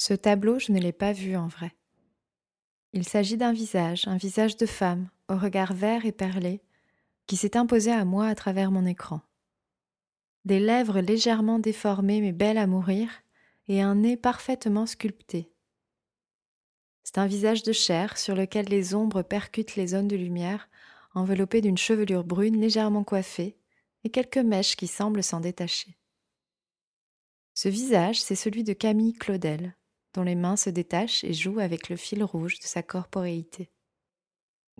Ce tableau, je ne l'ai pas vu en vrai. Il s'agit d'un visage, un visage de femme, au regard vert et perlé, qui s'est imposé à moi à travers mon écran. Des lèvres légèrement déformées mais belles à mourir, et un nez parfaitement sculpté. C'est un visage de chair sur lequel les ombres percutent les zones de lumière, enveloppées d'une chevelure brune légèrement coiffée, et quelques mèches qui semblent s'en détacher. Ce visage, c'est celui de Camille Claudel, dont les mains se détachent et jouent avec le fil rouge de sa corporéité.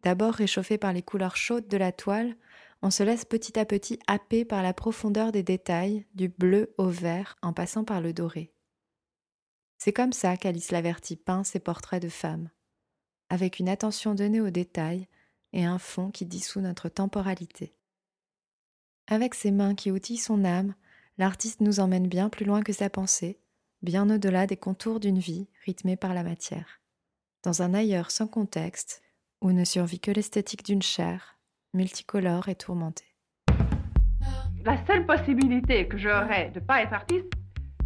D'abord réchauffé par les couleurs chaudes de la toile, on se laisse petit à petit happer par la profondeur des détails, du bleu au vert en passant par le doré. C'est comme ça qu'Alice Laverty peint ses portraits de femmes, avec une attention donnée aux détails et un fond qui dissout notre temporalité. Avec ses mains qui outillent son âme, l'artiste nous emmène bien plus loin que sa pensée, bien au-delà des contours d'une vie rythmée par la matière, dans un ailleurs sans contexte, où ne survit que l'esthétique d'une chair, multicolore et tourmentée. La seule possibilité que j'aurais de ne pas être artiste,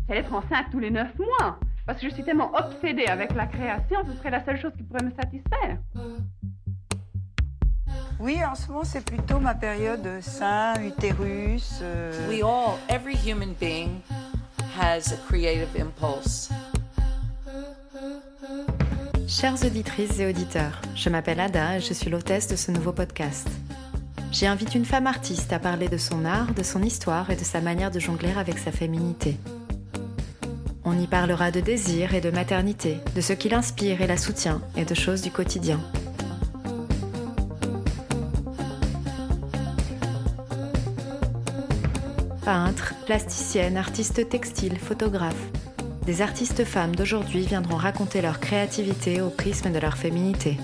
c'est d'être enceinte tous les neuf mois. Parce que je suis tellement obsédée avec la création, ce serait la seule chose qui pourrait me satisfaire. Oui, en ce moment, c'est plutôt ma période sein, utérus. Euh... We all, every human being has. Chères auditrices et auditeurs, je m'appelle Ada et je suis l'hôtesse de ce nouveau podcast. J'y invite une femme artiste à parler de son art, de son histoire et de sa manière de jongler avec sa féminité. On y parlera de désir et de maternité, de ce qui l'inspire et la soutient et de choses du quotidien. Peintres, plasticiennes, artistes textiles, photographes, des artistes femmes d'aujourd'hui viendront raconter leur créativité au prisme de leur féminité.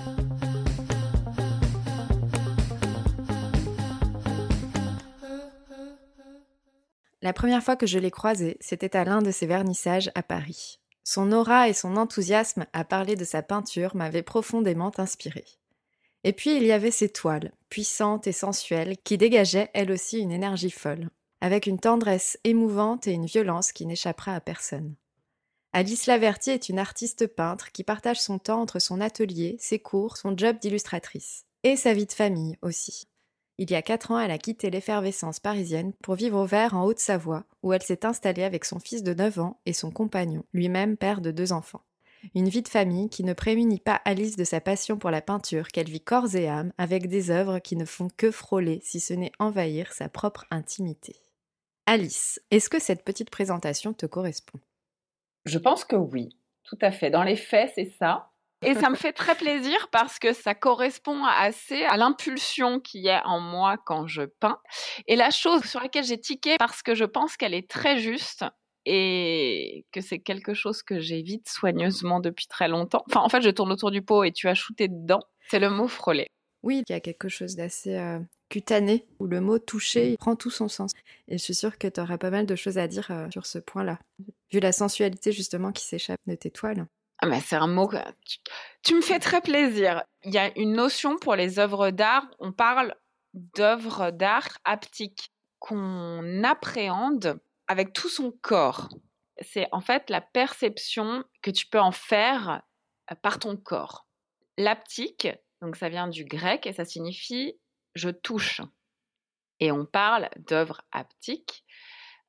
La première fois que je l'ai croisée, c'était à l'un de ses vernissages à Paris. Son aura et son enthousiasme à parler de sa peinture m'avaient profondément inspirée. Et puis il y avait ses toiles, puissantes et sensuelles, qui dégageaient elles aussi une énergie folle, avec une tendresse émouvante et une violence qui n'échappera à personne. Alice Laverty est une artiste peintre qui partage son temps entre son atelier, ses cours, son job d'illustratrice. Et sa vie de famille aussi. Il y a quatre ans, elle a quitté l'effervescence parisienne pour vivre au vert en Haute-Savoie, où elle s'est installée avec son fils de 9 ans et son compagnon, lui-même père de deux enfants. Une vie de famille qui ne prémunit pas Alice de sa passion pour la peinture qu'elle vit corps et âme avec des œuvres qui ne font que frôler, si ce n'est envahir, sa propre intimité. Alice, est-ce que cette petite présentation te correspond? Je pense que oui, tout à fait. Dans les faits, c'est ça. Et ça me fait très plaisir parce que ça correspond assez à l'impulsion qui est en moi quand je peins. Et la chose sur laquelle j'ai tiqué parce que je pense qu'elle est très juste et que c'est quelque chose que j'évite soigneusement depuis très longtemps. Enfin, en fait, je tourne autour du pot et tu as shooté dedans. C'est le mot frôler. Oui, il y a quelque chose d'assez euh, cutané où le mot toucher prend tout son sens. Et je suis sûre que tu auras pas mal de choses à dire euh, sur ce point-là, vu la sensualité justement qui s'échappe de tes toiles. Ah mais c'est un mot que tu, me fais très plaisir. Il y a une notion pour les œuvres d'art, on parle d'œuvres d'art haptiques qu'on appréhende avec tout son corps. C'est en fait la perception que tu peux en faire euh, par ton corps. L'haptique, donc ça vient du grec et ça signifie je touche. Et on parle d'œuvres haptiques,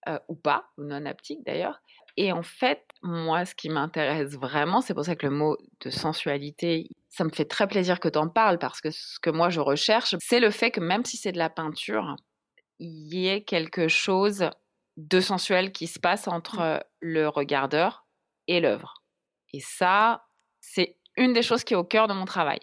euh, ou pas, ou non haptiques d'ailleurs, et en fait, moi, ce qui m'intéresse vraiment, c'est pour ça que le mot de sensualité, ça me fait très plaisir que tu en parles, parce que ce que moi je recherche, c'est le fait que même si c'est de la peinture, il y ait quelque chose de sensuel qui se passe entre mmh. le regardeur et l'œuvre. Et ça, c'est une des choses qui est au cœur de mon travail.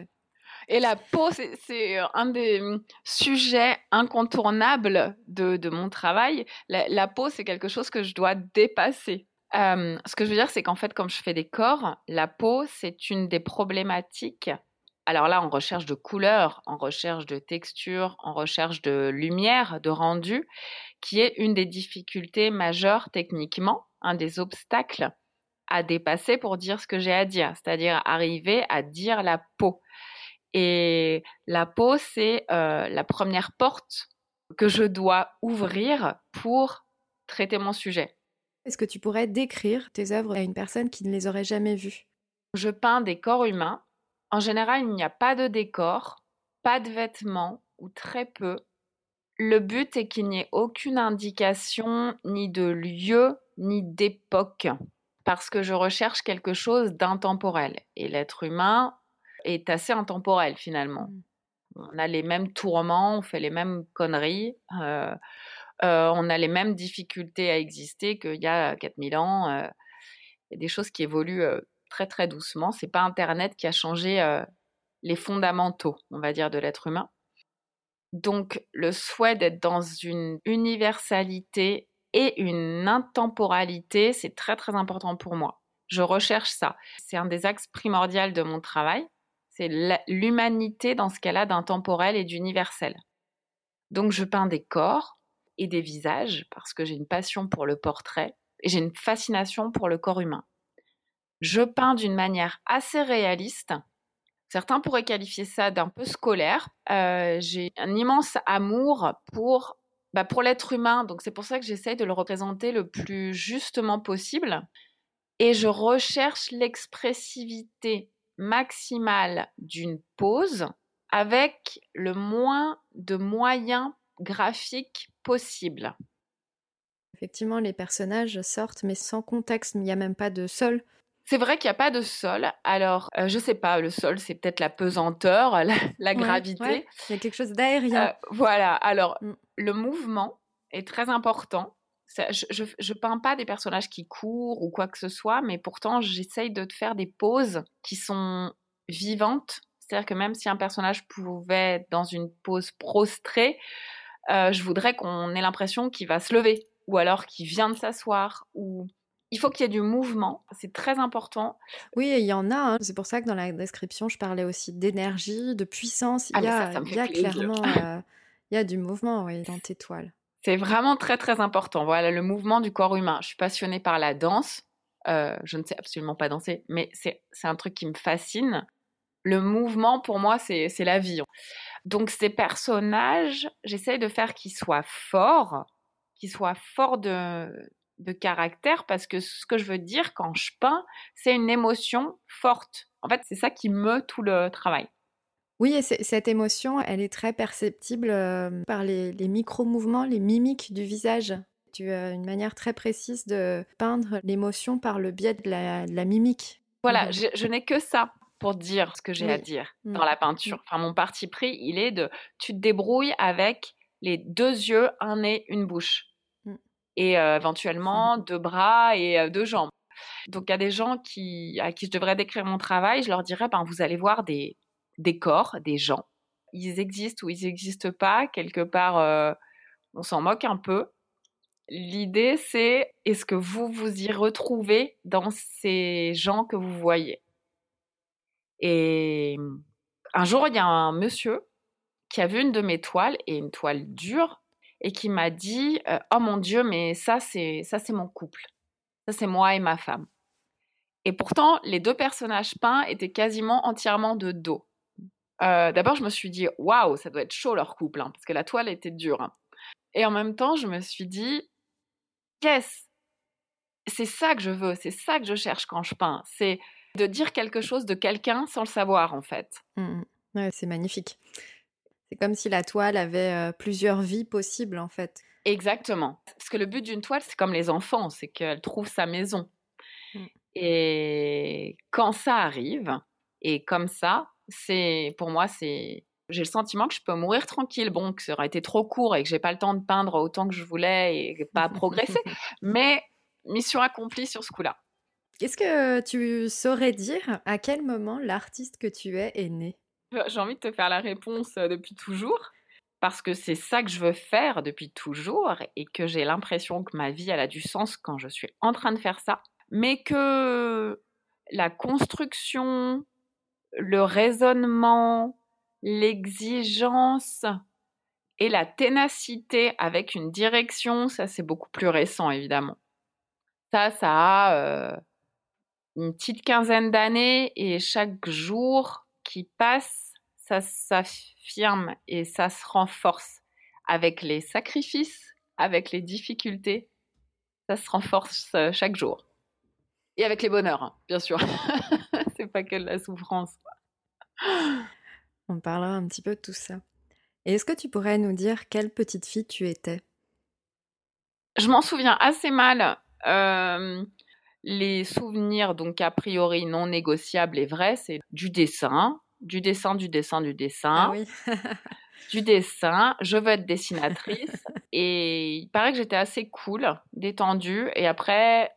Et la peau, c'est un des mmh, sujets incontournables de, mon travail. la peau, c'est quelque chose que je dois dépasser ce que je veux dire, c'est qu'en fait, comme je fais des corps, la peau, c'est une des problématiques. Alors là, en recherche de couleur, en recherche de texture, en recherche de lumière, de rendu, qui est une des difficultés majeures techniquement, un des obstacles à dépasser pour dire ce que j'ai à dire, c'est-à-dire arriver à dire la peau. Et la peau, c'est la première porte que je dois ouvrir pour traiter mon sujet. Est-ce que tu pourrais décrire tes œuvres à une personne qui ne les aurait jamais vues? Je peins des corps humains. En général, il n'y a pas de décor, pas de vêtements ou très peu. Le but est qu'il n'y ait aucune indication ni de lieu ni d'époque parce que je recherche quelque chose d'intemporel. Et l'être humain est assez intemporel finalement. Mmh. On a les mêmes tourments, on fait les mêmes conneries. Euh, euh, on a les mêmes difficultés à exister qu'il y a 4000 ans. Euh, il y a des choses qui évoluent très très doucement. C'est pas Internet qui a changé les fondamentaux, on va dire, de l'être humain. Donc le souhait d'être dans une universalité et une intemporalité, c'est très très important pour moi. Je recherche ça. C'est un des axes primordiaux de mon travail. C'est l'humanité dans ce qu'elle a d'intemporel et d'universel. Donc je peins des corps, et des visages, parce que j'ai une passion pour le portrait et j'ai une fascination pour le corps humain. Je peins d'une manière assez réaliste. Certains pourraient qualifier ça d'un peu scolaire. Euh, j'ai un immense amour pour, bah, pour l'être humain, donc c'est pour ça que j'essaye de le représenter le plus justement possible. Et je recherche l'expressivité maximale d'une pose avec le moins de moyens graphiques possible. Effectivement, les personnages sortent, mais sans contexte. Il n'y a même pas de sol. C'est vrai qu'il n'y a pas de sol. Alors, je euh, je sais pas, le sol, c'est peut-être la pesanteur, la, gravité. Il y a quelque chose d'aérien. Euh, voilà. Alors, mm. le mouvement est très important. Je, peins pas des personnages qui courent ou quoi que ce soit, mais pourtant, j'essaye de faire des poses qui sont vivantes. C'est-à-dire que même si un personnage pouvait être dans une pose prostrée, euh, je voudrais qu'on ait l'impression qu'il va se lever ou alors qu'il vient de s'asseoir ou il faut qu'il y ait du mouvement, c'est très important. Oui, il y en a. Hein. C'est pour ça que dans la description, je parlais aussi d'énergie, de puissance. Il y a, clairement, euh, il y a du mouvement oui, dans tes toiles. C'est vraiment très très important. Voilà, le mouvement du corps humain. Je suis passionnée par la danse. Euh, je ne sais absolument pas danser, mais c'est un truc qui me fascine. Le mouvement, pour moi, c'est la vie. Donc ces personnages, j'essaye de faire qu'ils soient forts, qu'ils soient forts de, de caractère, parce que ce que je veux dire quand je peins, c'est une émotion forte. En fait, c'est ça qui meut tout le travail. Oui, et cette émotion, elle est très perceptible euh, par les, micro-mouvements, les mimiques du visage. Tu as une manière très précise de peindre l'émotion par le biais de la, mimique. Voilà, je, je n'ai que ça pour dire ce que j'ai à dire mmh. dans la peinture. Mmh. Enfin, mon parti pris, il est de tu te débrouilles avec les deux yeux, un nez, une bouche. Mmh. Et euh, éventuellement deux bras et euh, deux jambes. Donc il y a des gens qui, à qui je devrais décrire mon travail, je leur dirais, ben, vous allez voir des, des corps, des gens. Ils existent ou ils n'existent pas. Quelque part, euh, on s'en moque un peu. L'idée, c'est est-ce que vous vous y retrouvez dans ces gens que vous voyez? Et un jour, il y a un monsieur qui a vu une de mes toiles et une toile dure et qui m'a dit "Oh mon dieu, mais ça c'est ça c'est mon couple. Ça c'est moi et ma femme." Et pourtant, les deux personnages peints étaient quasiment entièrement de dos. D'abord, je me suis dit "Waouh, ça doit être chaud leur couple hein, parce que la toile était dure." Hein. Et en même temps, je me suis dit "Qu'est-ce C'est ça que je veux, c'est ça que je cherche quand je peins. C'est de dire quelque chose de quelqu'un sans le savoir en fait. Mmh ouais, c'est magnifique. C'est comme si la toile avait euh, plusieurs vies possibles en fait. Exactement. Parce que le but d'une toile, c'est comme les enfants, c'est qu'elle trouve sa maison. Mmh. Et quand ça arrive, et comme ça, c'est pour moi, c'est j'ai le sentiment que je peux mourir tranquille. Bon, que ça aurait été trop court et que j'ai pas le temps de peindre autant que je voulais et pas progresser, mais mission accomplie sur ce coup-là. Est-ce que tu saurais dire à quel moment l'artiste que tu es est né? Bah, J'ai envie de te faire la réponse depuis toujours, parce que c'est ça que je veux faire depuis toujours et que j'ai l'impression que ma vie elle a du sens quand je suis en train de faire ça, mais que la construction, le raisonnement, l'exigence et la ténacité avec une direction, ça c'est beaucoup plus récent évidemment. Ça, ça a une petite quinzaine d'années et chaque jour qui passe, ça s'affirme et ça se renforce avec les sacrifices, avec les difficultés Ça se renforce euh, chaque jour. Et avec les bonheurs, hein, bien sûr. c'est pas que de la souffrance. On parlera un petit peu de tout ça. Et est-ce que tu pourrais nous dire quelle petite fille tu étais? Je m'en souviens assez mal. Euh, les souvenirs, donc a priori non négociables et vrais, c'est du dessin, du dessin, du dessin, du dessin. Ah oui. du dessin, je veux être dessinatrice. et il paraît que j'étais assez cool, détendue. Et après,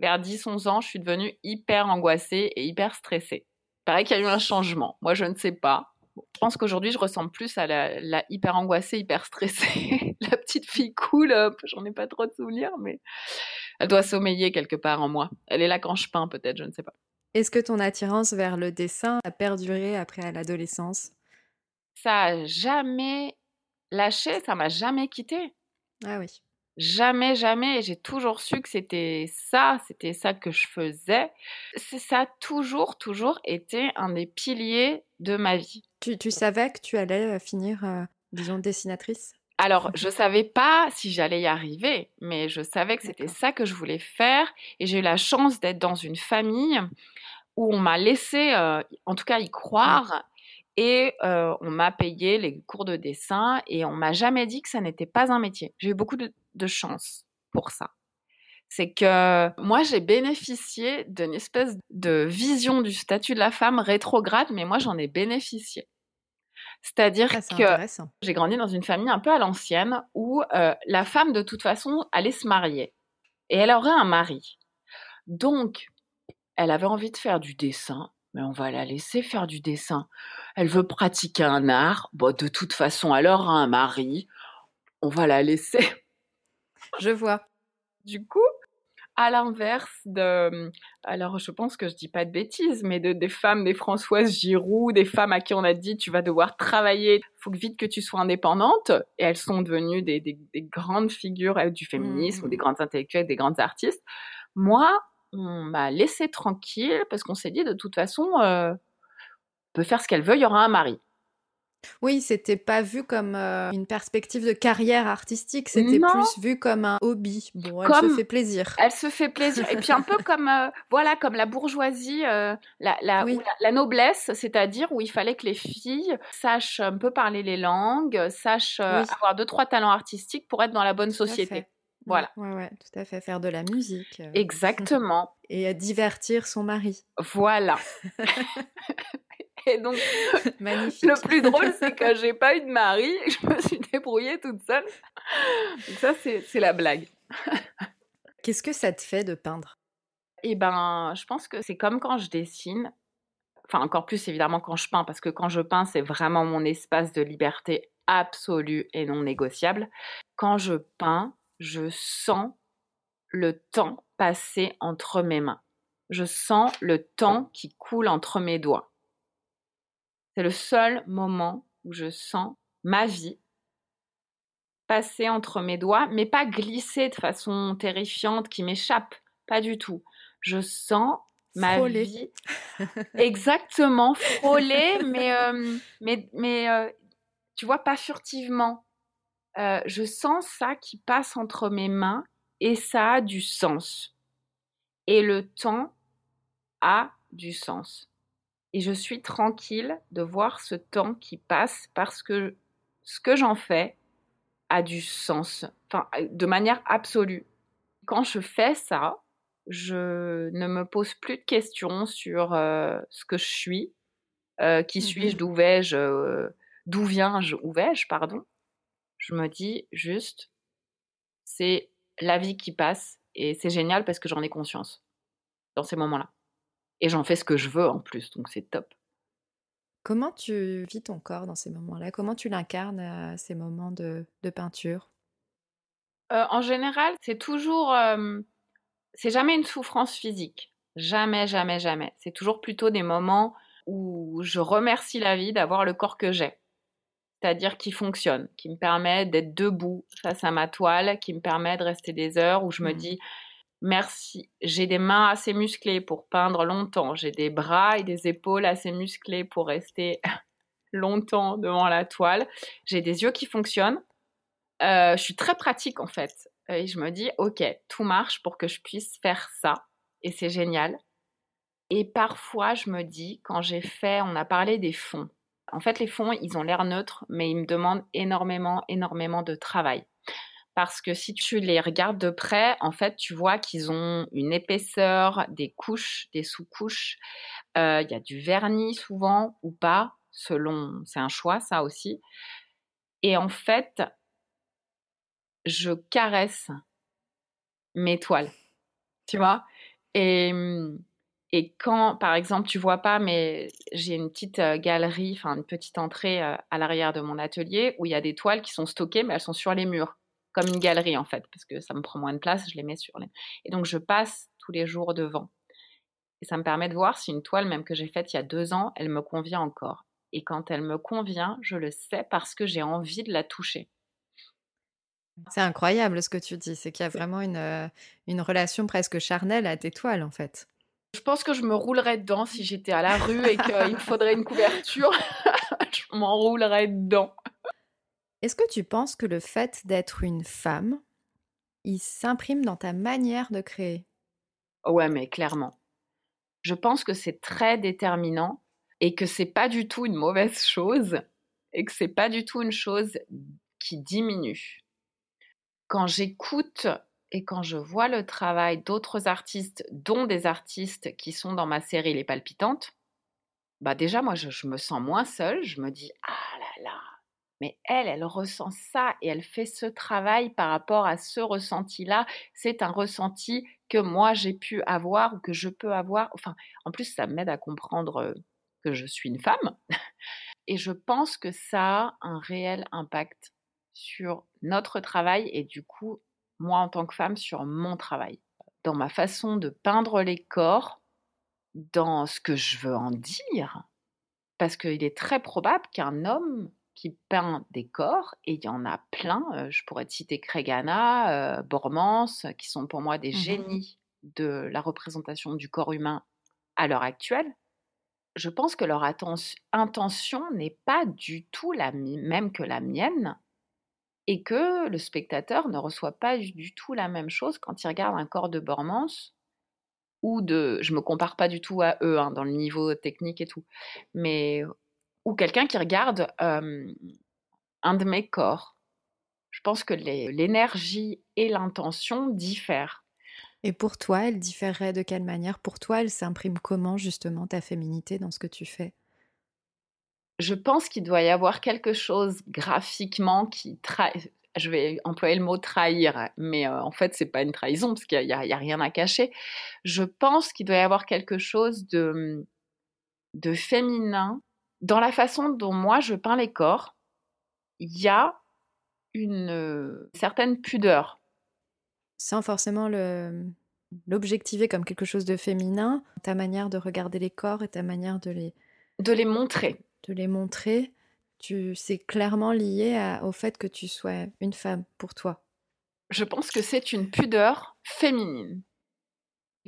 vers 10-11 ans, je suis devenue hyper angoissée et hyper stressée. Il paraît qu'il y a eu un changement. Moi, je ne sais pas. Je pense qu'aujourd'hui, je ressemble plus à la, hyper angoissée, hyper stressée. la petite fille cool, j'en ai pas trop de souvenirs, mais elle doit sommeiller quelque part en moi. Elle est là quand je peins, peut-être, je ne sais pas. Est-ce que ton attirance vers le dessin a perduré après l'adolescence? Ça a jamais lâché, ça m'a jamais quitté. Ah oui. Jamais, jamais. J'ai toujours su que c'était ça, c'était ça que je faisais. Ça a toujours, toujours été un des piliers de ma vie. Tu, tu savais que tu allais euh, finir, euh, disons, dessinatrice? Alors, je savais pas si j'allais y arriver, mais je savais que c'était ça que je voulais faire. Et j'ai eu la chance d'être dans une famille où on m'a laissé, euh, en tout cas, y croire. Et euh, on m'a payé les cours de dessin et on m'a jamais dit que ça n'était pas un métier. J'ai eu beaucoup de, de chance pour ça. C'est que moi, j'ai bénéficié d'une espèce de vision du statut de la femme rétrograde, mais moi, j'en ai bénéficié. C'est-à-dire ah, que j'ai grandi dans une famille un peu à l'ancienne où euh, la femme, de toute façon, allait se marier et elle aurait un mari. Donc, elle avait envie de faire du dessin, mais on va la laisser faire du dessin. Elle veut pratiquer un art, bon, de toute façon, elle aura un mari, on va la laisser. Je vois. Du coup, à l'inverse de, alors je pense que je dis pas de bêtises, mais de, des femmes, des Françoises Giroud, des femmes à qui on a dit tu vas devoir travailler, faut vite que tu sois indépendante, et elles sont devenues des, des, grandes figures euh, du féminisme, ou des mmh. grandes intellectuelles, des grandes artistes. Moi, on m'a laissé tranquille parce qu'on s'est dit de toute façon, euh, peut faire ce qu'elle veut, il y aura un mari. Oui, c'était pas vu comme euh, une perspective de carrière artistique, c'était plus vu comme un hobby. Bon, elle se fait plaisir. Elle se fait plaisir. Et puis un peu comme, euh, voilà, comme la bourgeoisie, euh, la, la, la, noblesse, c'est-à-dire où il fallait que les filles sachent un peu parler les langues, sachent avoir deux, trois talents artistiques pour être dans la bonne société. Voilà. Ouais, ouais, tout à fait. Faire de la musique. Exactement. Et divertir son mari. Voilà. Et donc, le plus drôle, c'est que j'ai pas eu de mari, je me suis débrouillée toute seule. Donc ça, c'est la blague. Qu'est-ce que ça te fait de peindre? Eh ben, je pense que c'est comme quand je dessine. Enfin, encore plus évidemment quand je peins, parce que quand je peins, c'est vraiment mon espace de liberté absolue et non négociable. Quand je peins, je sens le temps passer entre mes mains. Je sens le temps qui coule entre mes doigts. C'est le seul moment où je sens ma vie passer entre mes doigts, mais pas glisser de façon terrifiante qui m'échappe, pas du tout. Je sens ma vie exactement frôler, mais euh, mais mais euh, tu vois pas furtivement. Euh, je sens ça qui passe entre mes mains et ça a du sens. Et le temps a du sens et je suis tranquille de voir ce temps qui passe parce que ce que j'en fais a du sens, enfin, de manière absolue. Quand je fais ça, je ne me pose plus de questions sur euh, ce que je suis, euh, qui mmh suis-je, d'où vais-je, euh, d'où viens-je, où vais-je, pardon. Je me dis juste, c'est la vie qui passe et c'est génial parce que j'en ai conscience dans ces moments-là. Et j'en fais ce que je veux en plus, donc c'est top. Comment tu vis ton corps dans ces moments-là? Comment tu l'incarnes à ces moments de, peinture? Euh, En général, c'est toujours... c'est jamais une souffrance physique. Jamais, jamais, jamais. C'est toujours plutôt des moments où je remercie la vie d'avoir le corps que j'ai. C'est-à-dire qui fonctionne, qui me permet d'être debout face à ma toile, qui me permet de rester des heures où je me mmh. dis Merci. J'ai des mains assez musclées pour peindre longtemps. J'ai des bras et des épaules assez musclés pour rester longtemps devant la toile. J'ai des yeux qui fonctionnent. Euh, je suis très pratique en fait. et je me dis, ok, tout marche pour que je puisse faire ça. Et c'est génial. Et parfois, je me dis, quand j'ai fait, on a parlé des fonds. En fait, les fonds, ils ont l'air neutres, mais ils me demandent énormément, énormément de travail. Parce que si tu les regardes de près, en fait, tu vois qu'ils ont une épaisseur, des couches, des sous-couches. Euh, il y a du vernis souvent ou pas, selon, c'est un choix, ça aussi. Et en fait, je caresse mes toiles, tu vois. Et, et quand, par exemple, tu vois pas, mais j'ai une petite euh, galerie, enfin une petite entrée euh, à l'arrière de mon atelier où il y a des toiles qui sont stockées, mais elles sont sur les murs, comme une galerie en fait, parce que ça me prend moins de place, je les mets sur les. Et donc je passe tous les jours devant. Et ça me permet de voir si une toile, même que j'ai faite il y a deux ans, elle me convient encore. Et quand elle me convient, je le sais parce que j'ai envie de la toucher. C'est incroyable ce que tu dis, c'est qu'il y a vraiment une, euh, une relation presque charnelle à tes toiles en fait. Je pense que je me roulerais dedans si j'étais à la rue et qu'il me faudrait une couverture. je m'enroulerais dedans. Est-ce que tu penses que le fait d'être une femme, il s'imprime dans ta manière de créer? Ouais, mais clairement. Je pense que c'est très déterminant et que c'est pas du tout une mauvaise chose et que c'est pas du tout une chose qui diminue. Quand j'écoute et quand je vois le travail d'autres artistes, dont des artistes qui sont dans ma série Les Palpitantes, bah déjà moi je, je me sens moins seule, je me dis ah là là, mais elle, elle ressent ça et elle fait ce travail par rapport à ce ressenti-là. C'est un ressenti que moi j'ai pu avoir ou que je peux avoir. Enfin, en plus, ça m'aide à comprendre que je suis une femme. Et je pense que ça a un réel impact sur notre travail et du coup, moi en tant que femme, sur mon travail. Dans ma façon de peindre les corps, dans ce que je veux en dire. Parce qu'il est très probable qu'un homme qui peint des corps, et il y en a plein, je pourrais te citer Crégana, euh, Bormans, qui sont pour moi des mmh génies de la représentation du corps humain à l'heure actuelle, je pense que leur intention n'est pas du tout la même que la mienne et que le spectateur ne reçoit pas du tout la même chose quand il regarde un corps de Bormans ou de, je me compare pas du tout à eux hein, dans le niveau technique et tout, mais ou quelqu'un qui regarde un de mes corps. Je pense que l'énergie et l'intention diffèrent. Et pour toi, elle différerait de quelle manière? Pour toi, elle s'imprime comment justement ta féminité dans ce que tu fais? Je pense qu'il doit y avoir quelque chose graphiquement qui trahit. Je vais employer le mot trahir, mais en fait, c'est pas une trahison parce qu'il n'y a, a, rien à cacher. Je pense qu'il doit y avoir quelque chose de, de féminin dans la façon dont moi je peins les corps. Il y a une certaine pudeur sans forcément le l'objectiver comme quelque chose de féminin, ta manière de regarder les corps et ta manière de les de les montrer, de les montrer, tu c'est clairement lié au fait que tu sois une femme pour toi. Je pense que c'est une pudeur féminine.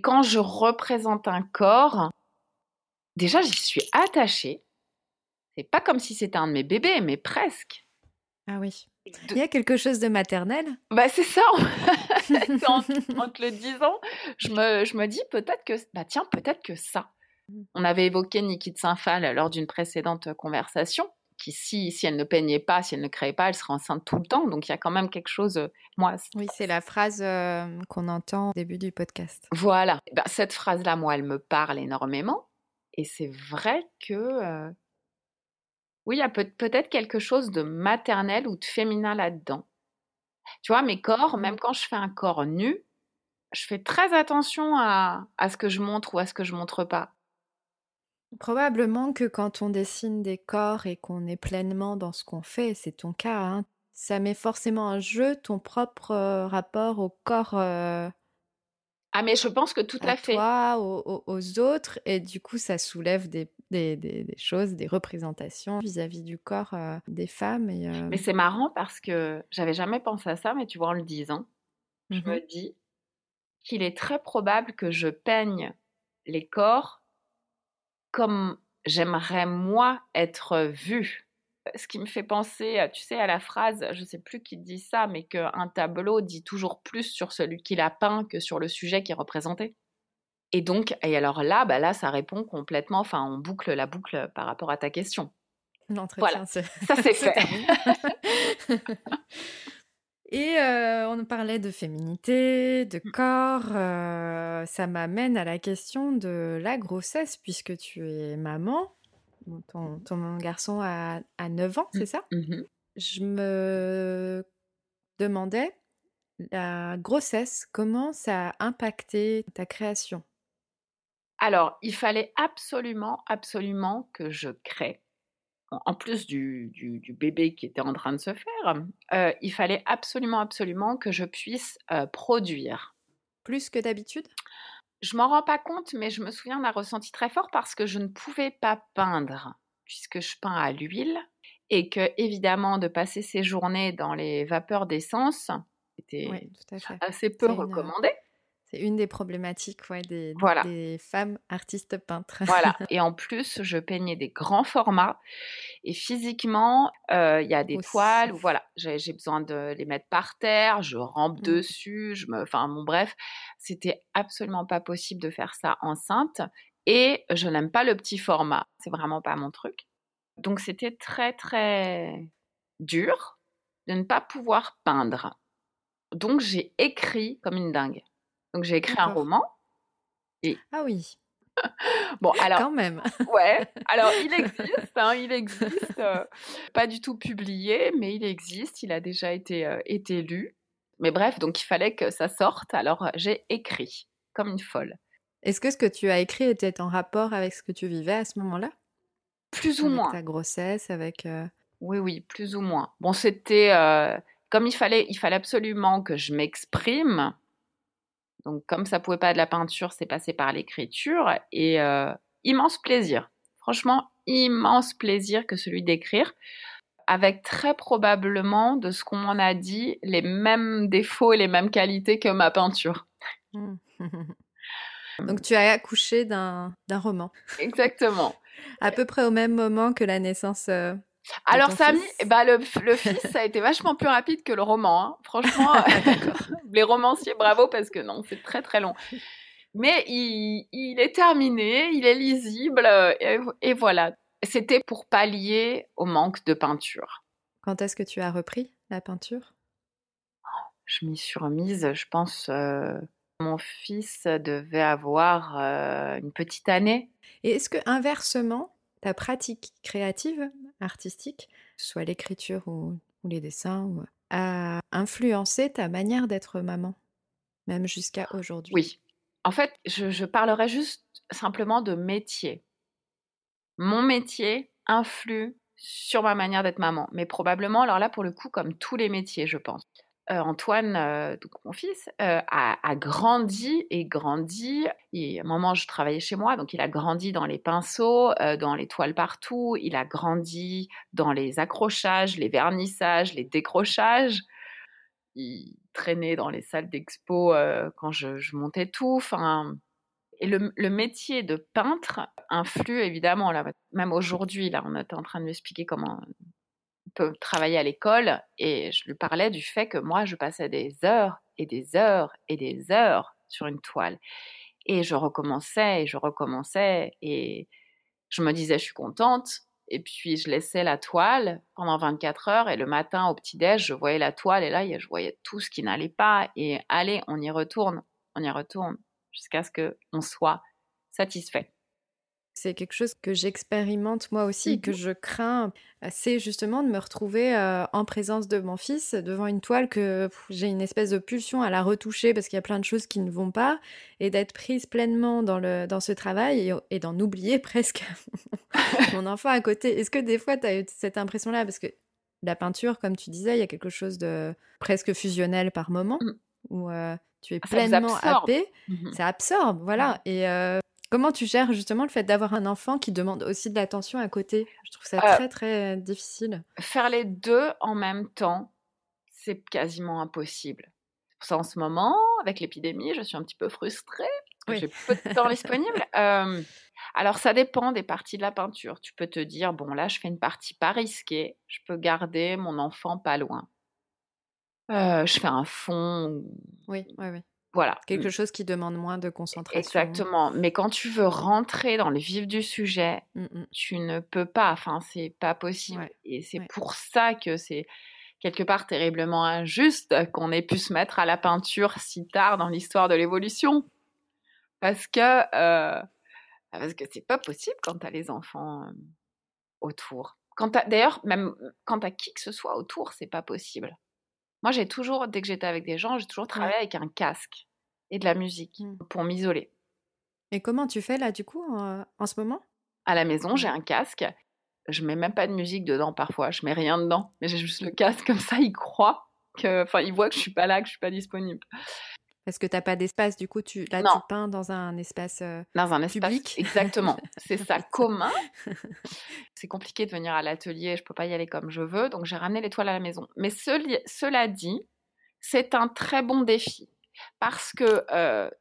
Quand je représente un corps, déjà j'y suis attachée. C'est pas comme si c'était un de mes bébés, mais presque. Ah oui. Il y a quelque chose de maternel Bah c'est ça. en, en, te le disant, je me, je me dis peut-être que bah tiens peut-être que ça. Mmh. On avait évoqué Niki de Saint-Phal lors d'une précédente conversation, qui si, si elle ne peignait pas, si elle ne créait pas, elle serait enceinte tout le temps. Donc il y a quand même quelque chose. Euh, moi. Oui, c'est la phrase euh, qu'on entend au début du podcast. Voilà. Bah, cette phrase-là, moi, elle me parle énormément. Et c'est vrai que euh, oui, il y a peut-être quelque chose de maternel ou de féminin là-dedans. Tu vois, mes corps, même quand je fais un corps nu, je fais très attention à, ce que je montre ou à ce que je montre pas. Probablement que quand on dessine des corps et qu'on est pleinement dans ce qu'on fait, c'est ton cas, hein, ça met forcément en jeu ton propre euh, rapport au corps. Euh, ah, mais je pense que tout à, fait. Toi, aux, autres, et du coup, ça soulève des, des, choses, des représentations vis-à-vis du corps euh, des femmes. Et, Mais c'est marrant parce que j'avais jamais pensé à ça, mais tu vois, en le disant, je me mmh dis qu'il est très probable que je peigne les corps comme j'aimerais moi être vue. Ce qui me fait penser, tu sais, à la phrase, je ne sais plus qui dit ça, mais qu'un tableau dit toujours plus sur celui qui l'a peint que sur le sujet qui est représenté. Et donc, et alors là, bah là, ça répond complètement, enfin, on boucle la boucle par rapport à ta question. L'entretien, voilà. ça c'est fait. Et euh, on parlait de féminité, de mmh. corps. Euh, ça m'amène à la question de la grossesse, puisque tu es maman. ton, ton, garçon a, 9 ans, c'est mmh. ça? Mmh Je me demandais, la grossesse, comment ça a impacté ta création? Alors, il fallait absolument, absolument que je crée en plus du, bébé qui était en train de se faire, euh, il fallait absolument, absolument que je puisse euh, produire. Plus que d'habitude? Je m'en rends pas compte, mais je me souviens d'un ressenti très fort parce que je ne pouvais pas peindre, puisque je peins à l'huile, et que, évidemment, de passer ces journées dans les vapeurs d'essence était assez peu recommandé. C'est une des problématiques ouais, des, des, femmes artistes peintres. Voilà. Et en plus, je peignais des grands formats. Et physiquement, euh, il y a des toiles. voilà, j'ai besoin de les mettre par terre. Je rampe mmh. dessus. Je me, enfin, bon, bref, c'était absolument pas possible de faire ça enceinte. Et je n'aime pas le petit format. C'est vraiment pas mon truc. Donc, c'était très, très dur de ne pas pouvoir peindre. Donc, j'ai écrit comme une dingue. Donc j'ai écrit un roman. Et... Ah oui. bon, alors. Quand même. ouais. Alors il existe, hein, il existe. Euh, pas du tout publié, mais il existe. Il a déjà été, euh, été lu. Mais bref, donc il fallait que ça sorte. Alors j'ai écrit comme une folle. Est-ce que ce que tu as écrit était en rapport avec ce que tu vivais à ce moment-là? Plus ou moins. Ta grossesse, avec. Euh oui, oui, plus ou moins. Bon, c'était comme il fallait, il fallait absolument que je m'exprime. Donc, comme ça pouvait pas être de la peinture, c'est passé par l'écriture et euh, immense plaisir. Franchement, immense plaisir que celui d'écrire, avec très probablement, de ce qu'on m'en a dit, les mêmes défauts et les mêmes qualités que ma peinture. Mmh. Donc, tu as accouché d'un roman. Exactement. à peu près au même moment que la naissance euh, alors, Samy, bah, le, le fils, ça a été vachement plus rapide que le roman. Hein. Franchement, les romanciers, bravo, parce que non, c'est très très long. Mais il, il, est terminé, il est lisible, et, voilà. C'était pour pallier au manque de peinture. Quand est-ce que tu as repris la peinture? Je m'y suis remise, je pense. Euh, mon fils devait avoir euh, une petite année. Et est-ce que inversement, ta pratique créative, artistique, que ce soit l'écriture ou, les dessins, a influencé ta manière d'être maman, même jusqu'à aujourd'hui? Oui. En fait, je, parlerai juste simplement de métier. Mon métier influe sur ma manière d'être maman, mais probablement, alors là, pour le coup, comme tous les métiers, je pense. Euh, Antoine, euh, mon fils, euh, a, grandi et grandi. Et à un moment, je travaillais chez moi, donc il a grandi dans les pinceaux, dans les toiles partout. Il a grandi dans les accrochages, les vernissages, les décrochages. Il traînait dans les salles d'expo quand je, montais tout. Enfin, et le, métier de peintre influe évidemment, là, même aujourd'hui, là, on était en train de m'expliquer comment peut travailler à l'école et je lui parlais du fait que moi, je passais des heures et des heures et des heures sur une toile. Et je recommençais et je recommençais et je me disais, je suis contente. Et puis, je laissais la toile pendant 24 heures et le matin, au petit-déj, je voyais la toile et là, je voyais tout ce qui n'allait pas. Et allez, on y retourne, on y retourne jusqu'à ce qu'on soit satisfait. C'est quelque chose que j'expérimente moi aussi, que mmh je crains, c'est justement de me retrouver en présence de mon fils devant une toile que j'ai une espèce de pulsion à la retoucher parce qu'il y a plein de choses qui ne vont pas et d'être prise pleinement dans, le, dans ce travail et, d'en oublier presque mon enfant à côté. Est-ce que des fois tu as eu cette impression-là? Parce que la peinture, comme tu disais, il y a quelque chose de presque fusionnel par moment mmh. où tu es ah, pleinement happé, mmh ça absorbe, voilà. Et Comment tu gères justement le fait d'avoir un enfant qui demande aussi de l'attention à côté? Je trouve ça euh, très très difficile. Faire les deux en même temps, c'est quasiment impossible. Pour ça, en ce moment, avec l'épidémie, je suis un petit peu frustrée. J'ai peu de temps disponible. Euh, Alors, ça dépend des parties de la peinture. Tu peux te dire, bon, là, je fais une partie pas risquée, je peux garder mon enfant pas loin. Euh, je fais un fond. Oui, oui, oui. Voilà. Quelque chose qui demande moins de concentration. Exactement. Mais quand tu veux rentrer dans le vif du sujet, Mm, mm. tu ne peux pas. Enfin, c'est pas possible. Ouais, Et c'est ouais. pour ça que c'est quelque part terriblement injuste qu'on ait pu se mettre à la peinture si tard dans l'histoire de l'évolution. Parce que euh, parce que c'est pas possible quand tu as les enfants euh, autour. D'ailleurs, même quand tu as qui que ce soit autour, c'est pas possible. Moi, j'ai toujours, dès que j'étais avec des gens, j'ai toujours travaillé avec un casque et de la musique Mm. pour m'isoler. Et comment tu fais là, du coup, en, en ce moment? À la maison, j'ai un casque. Je mets même pas de musique dedans parfois. Je mets rien dedans. Mais j'ai juste le casque comme ça. Il croit que, enfin, il voit que je suis pas là, que je suis pas disponible. Parce que t'as pas d'espace, du coup, tu, là, Non. tu peins dans un espace. euh, Dans un espace. Public. Exactement. C'est ça, commun. C'est compliqué de venir à l'atelier. Je peux pas y aller comme je veux. Donc, j'ai ramené l'étoile à la maison. Mais cela dit, c'est un très bon défi. Parce que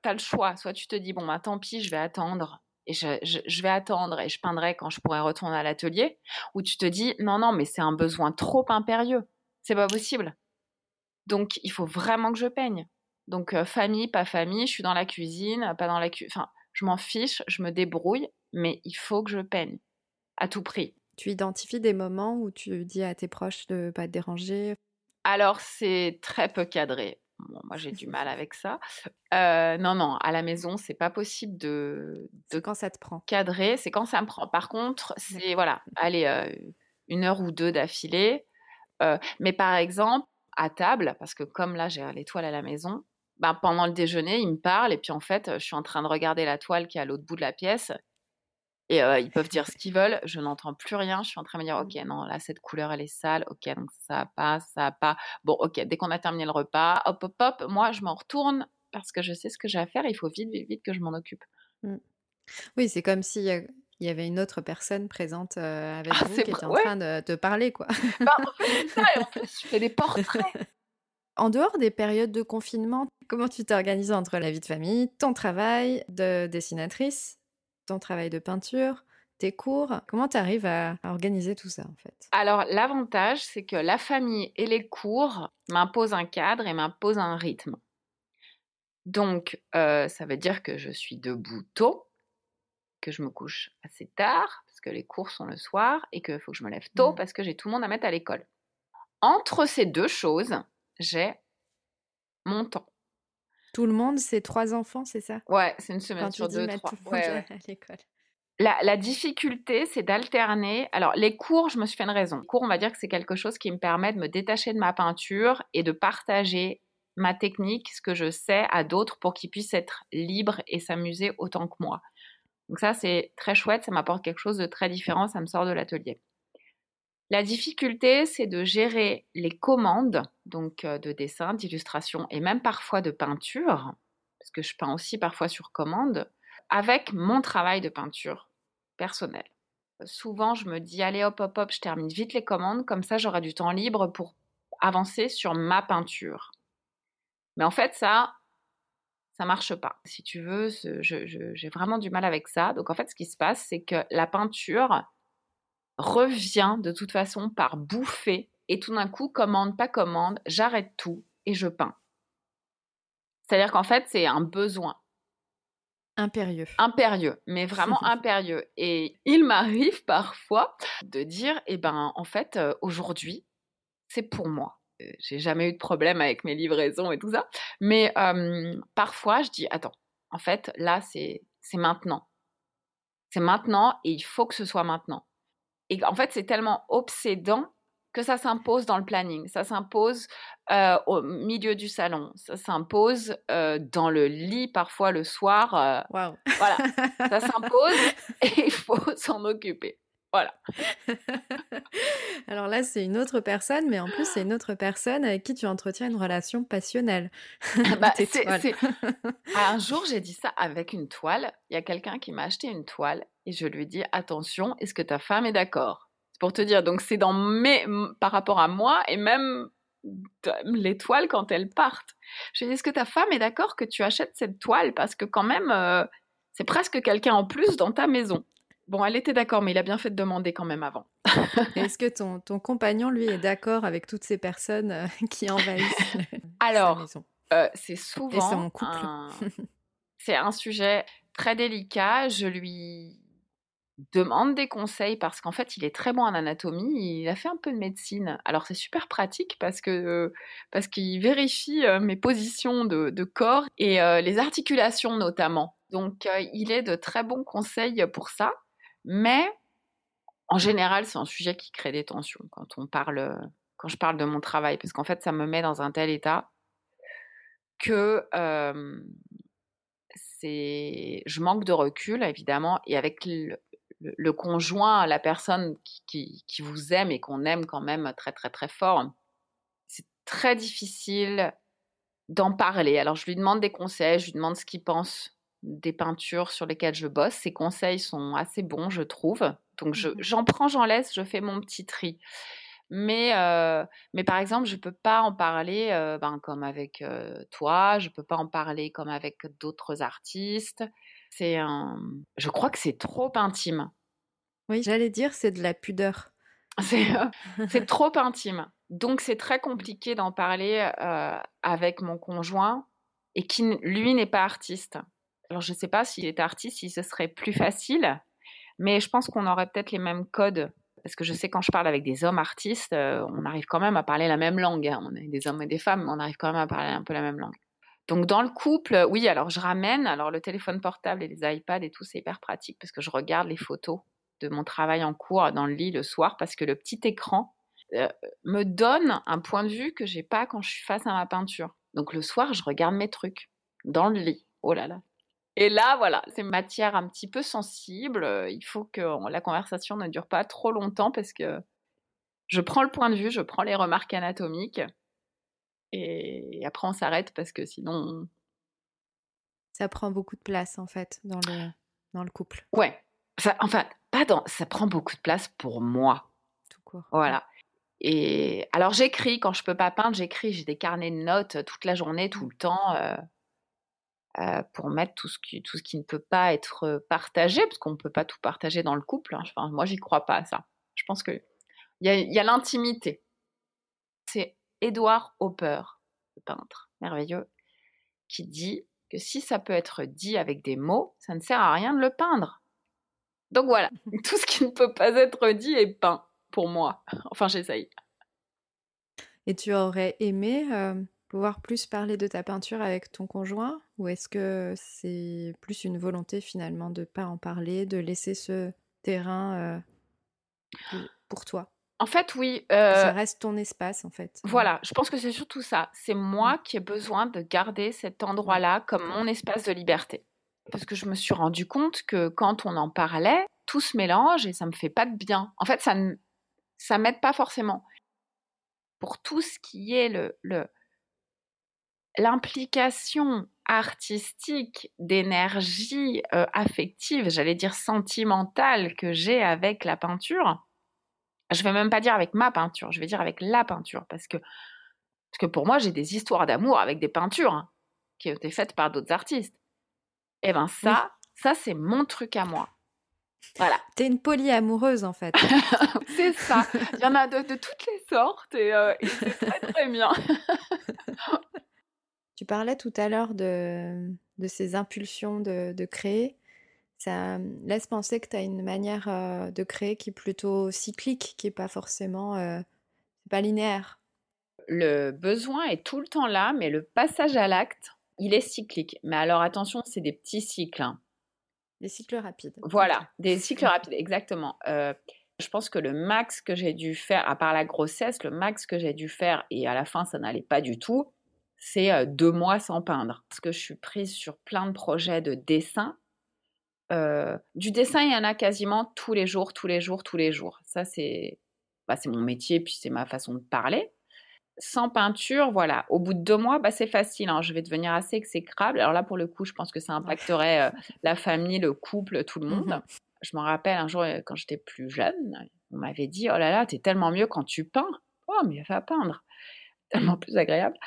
tu as le choix. Soit tu te dis, bon, bah, tant pis, je vais attendre. Et je, je- je vais attendre et je peindrai quand je pourrai retourner à l'atelier. Ou tu te dis, non, non, mais c'est un besoin trop impérieux. C'est pas possible. Donc, il faut vraiment que je peigne. Donc, euh, famille, pas famille, je suis dans la cuisine, pas dans la cuisine. Enfin, je m'en fiche, je me débrouille, mais il faut que je peigne. À tout prix. Tu identifies des moments où tu dis à tes proches de pas te déranger? Alors, c'est très peu cadré. Bon, moi, j'ai du mal avec ça. Euh, non, non, à la maison, c'est pas possible de, de quand ça te prend? cadrer. C'est quand ça me prend. Par contre, c'est, voilà, allez, euh, une heure ou deux d'affilée. Mais par exemple, à table, parce que comme là, j'ai l'étoile à la maison, ben, pendant le déjeuner, ils me parlent et puis en fait, je suis en train de regarder la toile qui est à l'autre bout de la pièce. Et euh, ils peuvent dire ce qu'ils veulent, je n'entends plus rien. Je suis en train de me dire, ok, non, là, cette couleur, elle est sale. Ok, donc ça va pas, ça va pas. Bon, ok, dès qu'on a terminé le repas, hop, hop, hop, moi, je m'en retourne parce que je sais ce que j'ai à faire. Il faut vite, vite, vite que je m'en occupe. Oui, c'est comme si euh, il y avait une autre personne présente euh, avec Ah, vous qui était en ouais. train de te parler, quoi. En fait, ça, et en plus, je fais des portraits. En dehors des périodes de confinement, comment tu t'organises entre la vie de famille, ton travail de dessinatrice, ton travail de peinture, tes cours? Comment tu arrives à, à organiser tout ça, en fait? Alors, l'avantage, c'est que la famille et les cours m'imposent un cadre et m'imposent un rythme. Donc, euh, ça veut dire que je suis debout tôt, que je me couche assez tard, parce que les cours sont le soir, et qu'il faut que je me lève tôt, Mhm. parce que j'ai tout le monde à mettre à l'école. Entre ces deux choses, j'ai mon temps. Tout le monde, c'est trois enfants, c'est ça? Ouais, c'est une semaine Quand sur deux, trois. Ouais, ouais. à l'école. La, la difficulté, c'est d'alterner. Alors, les cours, je me suis fait une raison. Les cours, on va dire que c'est quelque chose qui me permet de me détacher de ma peinture et de partager ma technique, ce que je sais, à d'autres pour qu'ils puissent être libres et s'amuser autant que moi. Donc ça, c'est très chouette, ça m'apporte quelque chose de très différent, ça me sort de l'atelier. La difficulté, c'est de gérer les commandes, donc euh, de dessin, d'illustration et même parfois de peinture, parce que je peins aussi parfois sur commande, avec mon travail de peinture personnel. Souvent, je me dis, allez, hop, hop, hop, je termine vite les commandes, comme ça, j'aurai du temps libre pour avancer sur ma peinture. Mais en fait, ça, ça marche pas. Si tu veux, j'ai vraiment du mal avec ça. Donc, en fait, ce qui se passe, c'est que la peinture revient de toute façon par bouffée. Et tout d'un coup, commande, pas commande, j'arrête tout et je peins. C'est-à-dire qu'en fait, c'est un besoin Impérieux. impérieux, mais vraiment impérieux. Et il m'arrive parfois de dire, eh ben, en fait, euh, aujourd'hui, c'est pour moi. Euh, J'ai jamais eu de problème avec mes livraisons et tout ça, mais euh, parfois, je dis, attends, en fait, là, c'est c'est maintenant. C'est maintenant et il faut que ce soit maintenant. Et en fait, c'est tellement obsédant que ça s'impose dans le planning, ça s'impose euh, au milieu du salon, ça s'impose euh, dans le lit parfois le soir. euh, Waouh. voilà, ça s'impose et il faut s'en occuper. Voilà. Alors là, c'est une autre personne, mais en plus, c'est une autre personne avec qui tu entretiens une relation passionnelle. Bah, c'est- toiles. c'est- Un jour, j'ai dit ça avec une toile. Il y a quelqu'un qui m'a acheté une toile et je lui dit attention, est-ce que ta femme est d'accord? C'est pour te dire. Donc c'est dans mes par rapport à moi et même les toiles quand elles partent. Je lui dit est-ce que ta femme est d'accord que tu achètes cette toile? Parce que quand même euh, C'est presque quelqu'un en plus dans ta maison. Bon, elle était d'accord, mais il a bien fait de demander quand même avant. Est-ce que ton, ton compagnon, lui, est d'accord avec toutes ces personnes euh, qui envahissent Alors, sa maison? euh, c'est Et souvent son couple. un... c'est un sujet très délicat. Je lui demande des conseils parce qu'en fait, il est très bon en anatomie. Il a fait un peu de médecine. Alors, c'est super pratique parce que parce qu'il vérifie euh, mes positions de, corps et euh, les articulations notamment. Donc, euh, il est de très bons conseils pour ça. Mais en général, c'est un sujet qui crée des tensions quand on parle, quand je parle de mon travail, parce qu'en fait, ça me met dans un tel état que c'est, je manque de recul évidemment, et avec le, le- le conjoint, la personne qui, qui- qui vous aime et qu'on aime quand même très très très fort, c'est très difficile d'en parler. Alors je lui demande des conseils, je lui demande ce qu'il pense des peintures sur lesquelles je bosse. Ses conseils sont assez bons, je trouve. Donc je- Mhm. j'en prends, j'en laisse, je fais mon petit tri. Mais, euh, mais par exemple, je peux pas en parler euh, ben, comme avec euh, toi, je peux pas en parler comme avec d'autres artistes. C'est un... Je crois que c'est trop intime. Oui, j'allais dire, c'est de la pudeur. C'est euh, c'est trop intime. Donc c'est très compliqué d'en parler euh, avec mon conjoint et qui, lui, n'est pas artiste. Alors je sais pas s'il était artiste, si ce serait plus facile, mais je pense qu'on aurait peut-être les mêmes codes. Parce que je sais quand je parle avec des hommes artistes, euh, on arrive quand même à parler la même langue. hein. On est des hommes et des femmes, mais on arrive quand même à parler un peu la même langue. Donc dans le couple, oui, alors je ramène, alors le téléphone portable et les iPads et tout, c'est hyper pratique parce que je regarde les photos de mon travail en cours dans le lit le soir parce que le petit écran euh, me donne un point de vue que j'ai pas quand je suis face à ma peinture. Donc le soir, je regarde mes trucs dans le lit. Oh là là. Et là, voilà, c'est matière un petit peu sensible. Il faut que la conversation ne dure pas trop longtemps parce que je prends le point de vue, je prends les remarques anatomiques et après on s'arrête parce que sinon, Ça prend beaucoup de place, en fait, dans le, dans le couple, ouais, enfin, pas dans, ça prend beaucoup de place pour moi. tout court. Voilà. Et alors j'écris quand je peux pas peindre, j'écris. J'ai des carnets de notes toute la journée, tout le temps, euh, euh, pour mettre tout ce qui tout ce qui ne peut pas être partagé, parce qu'on ne peut pas tout partager dans le couple. hein. Enfin, moi, j'y crois pas à ça. Je pense que il y a, y a l'intimité. C'est Édouard Hopper, le peintre merveilleux, qui dit que si ça peut être dit avec des mots, ça ne sert à rien de le peindre. Donc voilà, tout ce qui ne peut pas être dit est peint pour moi. Enfin, j'essaye. Et tu aurais aimé euh, pouvoir plus parler de ta peinture avec ton conjoint ou est-ce que c'est plus une volonté finalement de pas en parler, de laisser ce terrain euh, pour toi? En fait, oui. Euh, Ça reste ton espace en fait. voilà, je pense que c'est surtout ça. C'est moi qui ai besoin de garder cet endroit-là comme mon espace de liberté. Parce que je me suis rendu compte que quand on en parlait, tout se mélange et ça me fait pas de bien. En fait, ça ne ça m'aide pas forcément. Pour tout ce qui est le, le l'implication artistique d'énergie euh, affective, j'allais dire sentimentale que j'ai avec la peinture, je vais même pas dire avec ma peinture, je vais dire avec la peinture parce que parce que pour moi j'ai des histoires d'amour avec des peintures hein, qui ont été faites par d'autres artistes. Et ben ça, ça c'est mon truc à moi. Voilà, T'es une polyamoureuse en fait. c'est ça. Il y en a de, de toutes les sortes et, euh, et c'est très très bien. Tu parlais tout à l'heure de, de ces impulsions de, de créer. Ça laisse penser que tu as une manière euh, de créer qui est plutôt cyclique, qui est pas forcément euh, pas linéaire. Le besoin est tout le temps là, mais le passage à l'acte, il est cyclique. Mais alors attention, c'est des petits cycles. hein. Des cycles rapides. Voilà, des cycles rapides, exactement. Euh, je pense que le max que j'ai dû faire, à part la grossesse, le max que j'ai dû faire, et à la fin ça n'allait pas du tout, c'est deux mois sans peindre. Parce que je suis prise sur plein de projets de dessin. Euh, du dessin, il y en a quasiment tous les jours, tous les jours, tous les jours. Ça, c'est bah, c'est mon métier, puis c'est ma façon de parler. Sans peinture, voilà, au bout de deux mois, bah, c'est facile. hein, je vais devenir assez exécrable. Alors là, pour le coup, je pense que ça impacterait euh, la famille, le couple, tout le monde. Mhm. Je me rappelle un jour, quand j'étais plus jeune, on m'avait dit Oh là là, t'es tellement mieux quand tu peins. Oh, mais va peindre. Tellement plus agréable.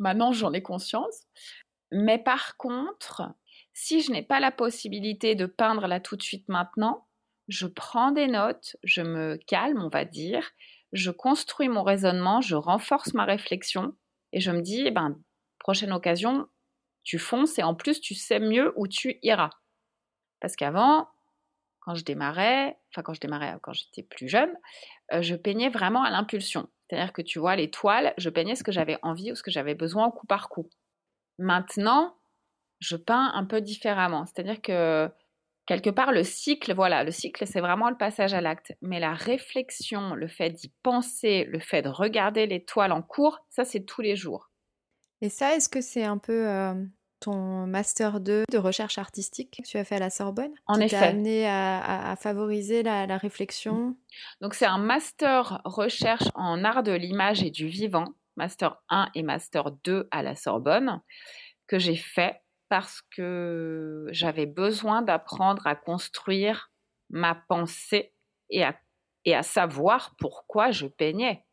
Maintenant, j'en ai conscience. Mais par contre, Si je n'ai pas la possibilité de peindre là tout de suite maintenant, je prends des notes, je me calme, on va dire, je construis mon raisonnement, je renforce ma réflexion et je me dis, eh ben, prochaine occasion, tu fonces et en plus, tu sais mieux où tu iras. Parce qu'avant, quand je démarrais, enfin quand je démarrais, quand j'étais plus jeune, euh, je peignais vraiment à l'impulsion. C'est-à-dire que tu vois, les toiles, je peignais ce que j'avais envie ou ce que j'avais besoin coup par coup. Maintenant, je peins un peu différemment. C'est-à-dire que quelque part, le cycle, voilà, le cycle, c'est vraiment le passage à l'acte. Mais la réflexion, le fait d'y penser, le fait de regarder les toiles en cours, ça, c'est tous les jours. Et ça, est-ce que c'est un peu euh, ton master 2 de recherche artistique que tu as fait à la Sorbonne? En qui effet. t'a amené à, à- à favoriser la, la réflexion? Donc, c'est un master recherche en art de l'image et du vivant, master 1 et master 2 à la Sorbonne, que j'ai fait parce que j'avais besoin d'apprendre à construire ma pensée et à, et à savoir pourquoi je peignais,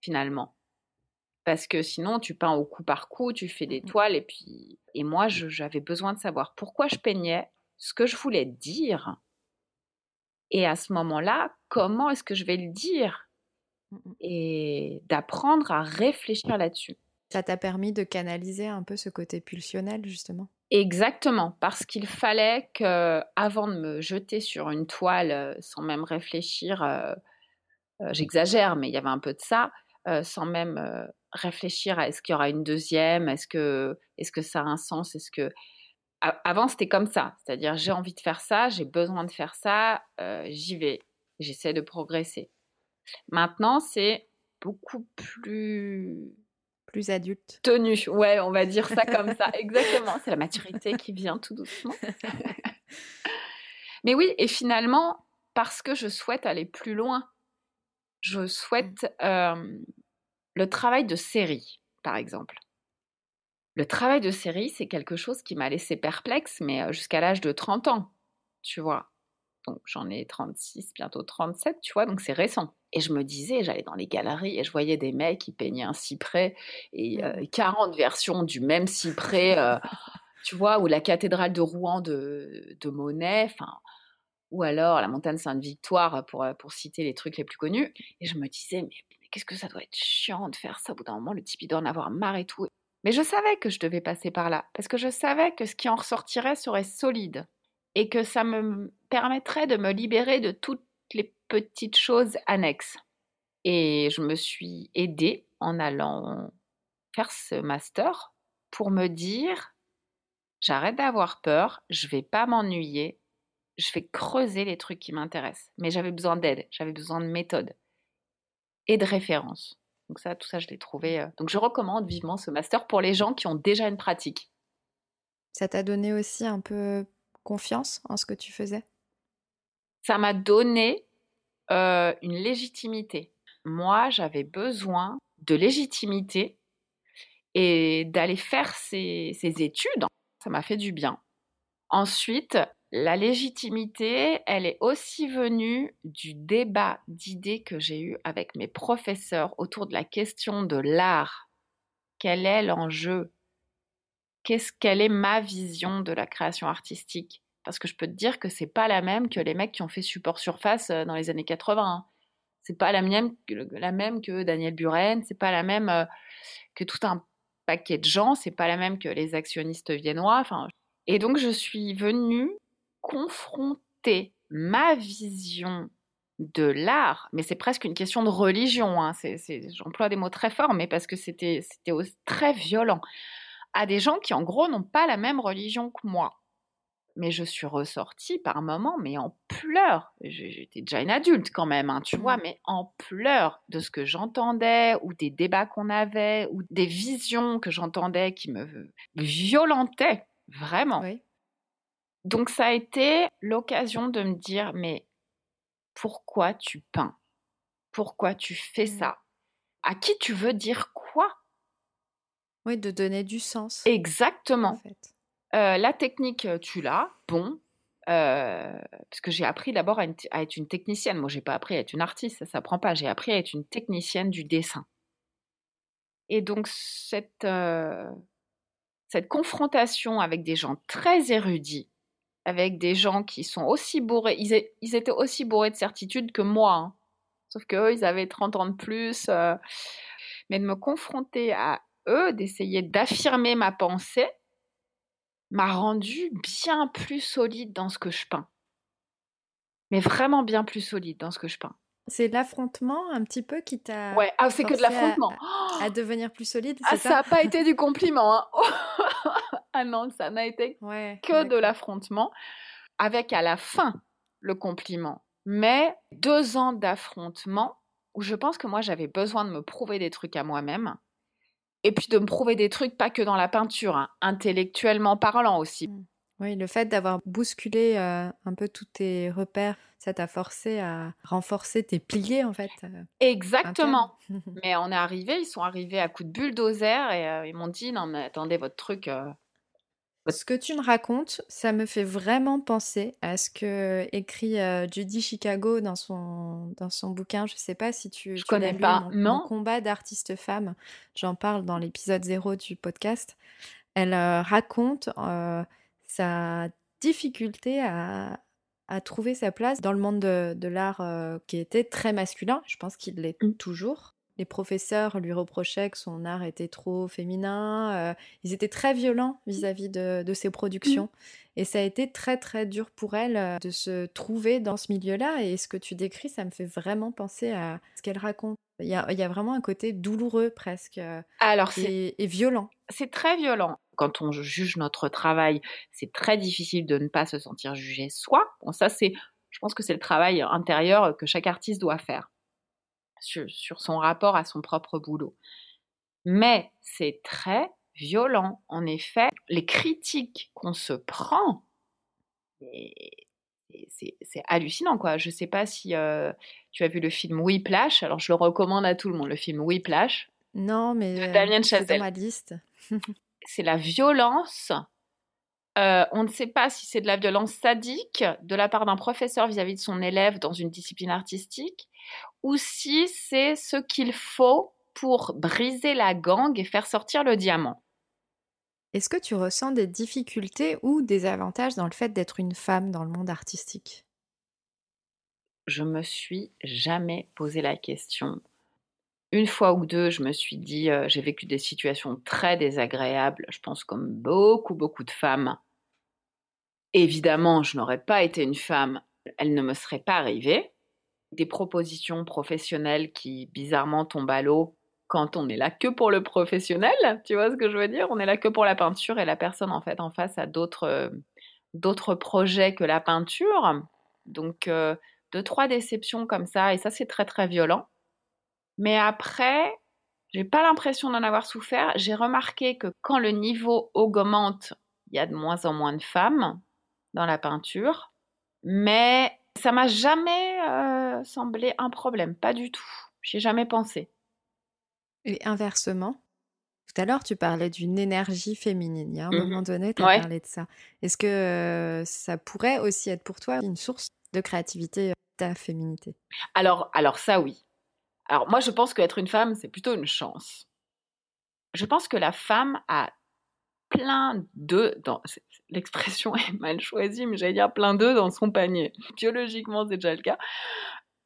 finalement. Parce que sinon, tu peins au coup par coup, tu fais des toiles, et puis. Et moi, j'avais besoin de savoir pourquoi je peignais, ce que je voulais dire. Et à ce moment-là, comment est-ce que je vais le dire? Et d'apprendre à réfléchir là-dessus. Ça t'a permis de canaliser un peu ce côté pulsionnel, justement? Exactement, parce qu'il fallait que, avant de me jeter sur une toile euh, sans même réfléchir, euh, euh, j'exagère, mais il y avait un peu de ça, sans même réfléchir à est-ce qu'il y aura une deuxième, est-ce que, est-ce que ça a un sens, est-ce que... Avant, c'était comme ça, c'est-à-dire j'ai envie de faire ça, j'ai besoin de faire ça, j'y vais, j'essaie de progresser. Maintenant, c'est beaucoup plus Plus adulte. tenu. Ouais, on va dire ça comme ça. Exactement. C'est la maturité qui vient tout doucement. Mais oui, et finalement, parce que je souhaite aller plus loin, je souhaite euh, le travail de série, par exemple. Le travail de série, c'est quelque chose qui m'a laissé perplexe, mais euh, jusqu'à l'âge de 30 ans, tu vois. Donc j'en ai 36, bientôt 37, tu vois, donc c'est récent. Et je me disais, j'allais dans les galeries et je voyais des mecs qui peignaient un cyprès et euh, 40 versions du même cyprès, euh, tu vois, ou la cathédrale de Rouen de, de Monet, enfin, ou alors la montagne Sainte-Victoire, pour, euh, pour citer les trucs les plus connus. Et je me disais, mais, mais qu'est-ce que ça doit être chiant de faire ça? Au bout d'un moment, le type il doit en avoir marre et tout. Mais je savais que je devais passer par là, parce que je savais que ce qui en ressortirait serait solide et que ça me permettrait de me libérer de toutes les petites choses annexes. Et je me suis aidée en allant faire ce master pour me dire j'arrête d'avoir peur, je vais pas m'ennuyer, je vais creuser les trucs qui m'intéressent. Mais j'avais besoin d'aide, j'avais besoin de méthode et de références. Donc ça, tout ça, je l'ai trouvé. euh, Donc je recommande vivement ce master pour les gens qui ont déjà une pratique. Ça t'a donné aussi un peu confiance en ce que tu faisais? Ça m'a donné euh, une légitimité. Moi, j'avais besoin de légitimité et d'aller faire ces, ces études. Ça m'a fait du bien. Ensuite, la légitimité, elle est aussi venue du débat d'idées que j'ai eu avec mes professeurs autour de la question de l'art. Quel est l'enjeu Qu'est-ce quelle est ma vision de la création artistique? Parce que je peux te dire que c'est pas la même que les mecs qui ont fait support surface euh, dans les années 80. hein. C'est pas la même, que- la même que Daniel Buren, c'est pas la même euh, que tout un paquet de gens, c'est pas la même que les actionnistes viennois. Et donc je suis venue confronter ma vision de l'art, mais c'est presque une question de religion. hein. J'emploie des mots très forts, mais parce que c'était très violent à des gens qui en gros n'ont pas la même religion que moi mais je suis ressortie par moments, mais en pleurs. J'étais déjà une adulte quand même, hein, tu vois, mais en pleurs de ce que j'entendais, ou des débats qu'on avait, ou des visions que j'entendais qui me violentaient, vraiment. Oui. Donc ça a été l'occasion de me dire, mais pourquoi tu peins? Pourquoi tu fais ça? À qui tu veux dire quoi? Oui, de donner du sens. Exactement. En fait. Euh, la technique, euh, tu l'as, bon. euh, parce que j'ai appris d'abord à, être une technicienne. Moi, j'ai pas appris à être une artiste, ça s'apprend pas. J'ai appris à être une technicienne du dessin. Et donc, cette, euh, cette confrontation avec des gens très érudits, avec des gens qui sont aussi bourrés, ils, étaient aussi bourrés de certitude que moi, hein. sauf qu'eux, ils avaient 30 ans de plus. Euh, mais de me confronter à eux, d'essayer d'affirmer ma pensée, m'a rendu bien plus solide dans ce que je peins. Mais vraiment bien plus solide dans ce que je peins. C'est l'affrontement un petit peu qui t'a. Ouais, ah, c'est que de l'affrontement. À, devenir plus solide. Ah, ça? n'a pas été du compliment. Hein. ah non, ça n'a été que de l'affrontement. Avec à la fin le compliment. Mais deux ans d'affrontement où je pense que moi j'avais besoin de me prouver des trucs à moi-même. Et puis de me prouver des trucs, pas que dans la peinture, hein, intellectuellement parlant aussi. Mmh. Oui, le fait d'avoir bousculé euh, un peu tous tes repères, ça t'a forcé à renforcer tes piliers en fait. Euh, Exactement. mais on est arrivé, ils sont arrivés à coups de bulldozer et euh, ils m'ont dit non mais attendez votre truc. Ce que tu me racontes, ça me fait vraiment penser à ce que écrit Judy Chicago dans son, dans son bouquin. Je ne sais pas si tu, Je connais pas. Mon, combat d'artiste femme. J'en parle dans l'épisode 0 du podcast. Elle raconte sa difficulté à, trouver sa place dans le monde de, l'art euh, qui était très masculin. Je pense qu'il l'est mmh. toujours. Les professeurs lui reprochaient que son art était trop féminin. Euh, ils étaient très violents vis-à-vis de, ses productions. Mmh. Et ça a été très très dur pour elle euh, de se trouver dans ce milieu-là. Et ce que tu décris, ça me fait vraiment penser à ce qu'elle raconte. Il y, a, vraiment un côté douloureux presque Alors, et violent. C'est très violent quand on juge notre travail, c'est très difficile de ne pas se sentir jugé soi. Bon, ça, c'est, je pense que c'est le travail intérieur que chaque artiste doit faire sur, son rapport à son propre boulot. Mais c'est très violent. En effet, les critiques qu'on se prend, c'est hallucinant, quoi. Je ne sais pas si euh, tu as vu le film Whiplash. Alors, je le recommande à tout le monde, le film Whiplash. Non, mais euh, Damien Chazelle. c'est la violence. Euh, on ne sait pas si c'est de la violence sadique de la part d'un professeur vis-à-vis de son élève dans une discipline artistique, ou si c'est ce qu'il faut pour briser la gangue et faire sortir le diamant. Est-ce que tu ressens des difficultés ou des avantages dans le fait d'être une femme dans le monde artistique? Je me suis jamais posé la question une fois ou deux, je me suis dit, euh, j'ai vécu des situations très désagréables, je pense comme beaucoup, beaucoup de femmes. Évidemment, je n'aurais pas été une femme, elle ne me serait pas arrivée. Des propositions professionnelles qui bizarrement tombent à l'eau quand on est là que pour le professionnel, tu vois ce que je veux dire? On est là que pour la peinture et la personne en fait en face a d'autres euh, d'autres projets que la peinture. Donc euh, deux trois déceptions comme ça et ça c'est très très violent. Mais après, j'ai pas l'impression d'en avoir souffert. J'ai remarqué que quand le niveau augmente, il y a de moins en moins de femmes dans la peinture. Mais ça m'a jamais euh, semblé un problème, pas du tout. J'y ai jamais pensé. Et inversement tout à l'heure, tu parlais d'une énergie féminine. Il y a un mmh moment donné, tu as parlé de ça. Est-ce que euh, ça pourrait aussi être pour toi une source de créativité, ta féminité? Alors, alors ça, oui. Alors moi, je pense qu'être une femme, c'est plutôt une chance. Je pense que la femme a plein d'œufs dans l'expression est mal choisie, mais j'allais dire plein d'œufs dans son panier. Biologiquement, c'est déjà le cas.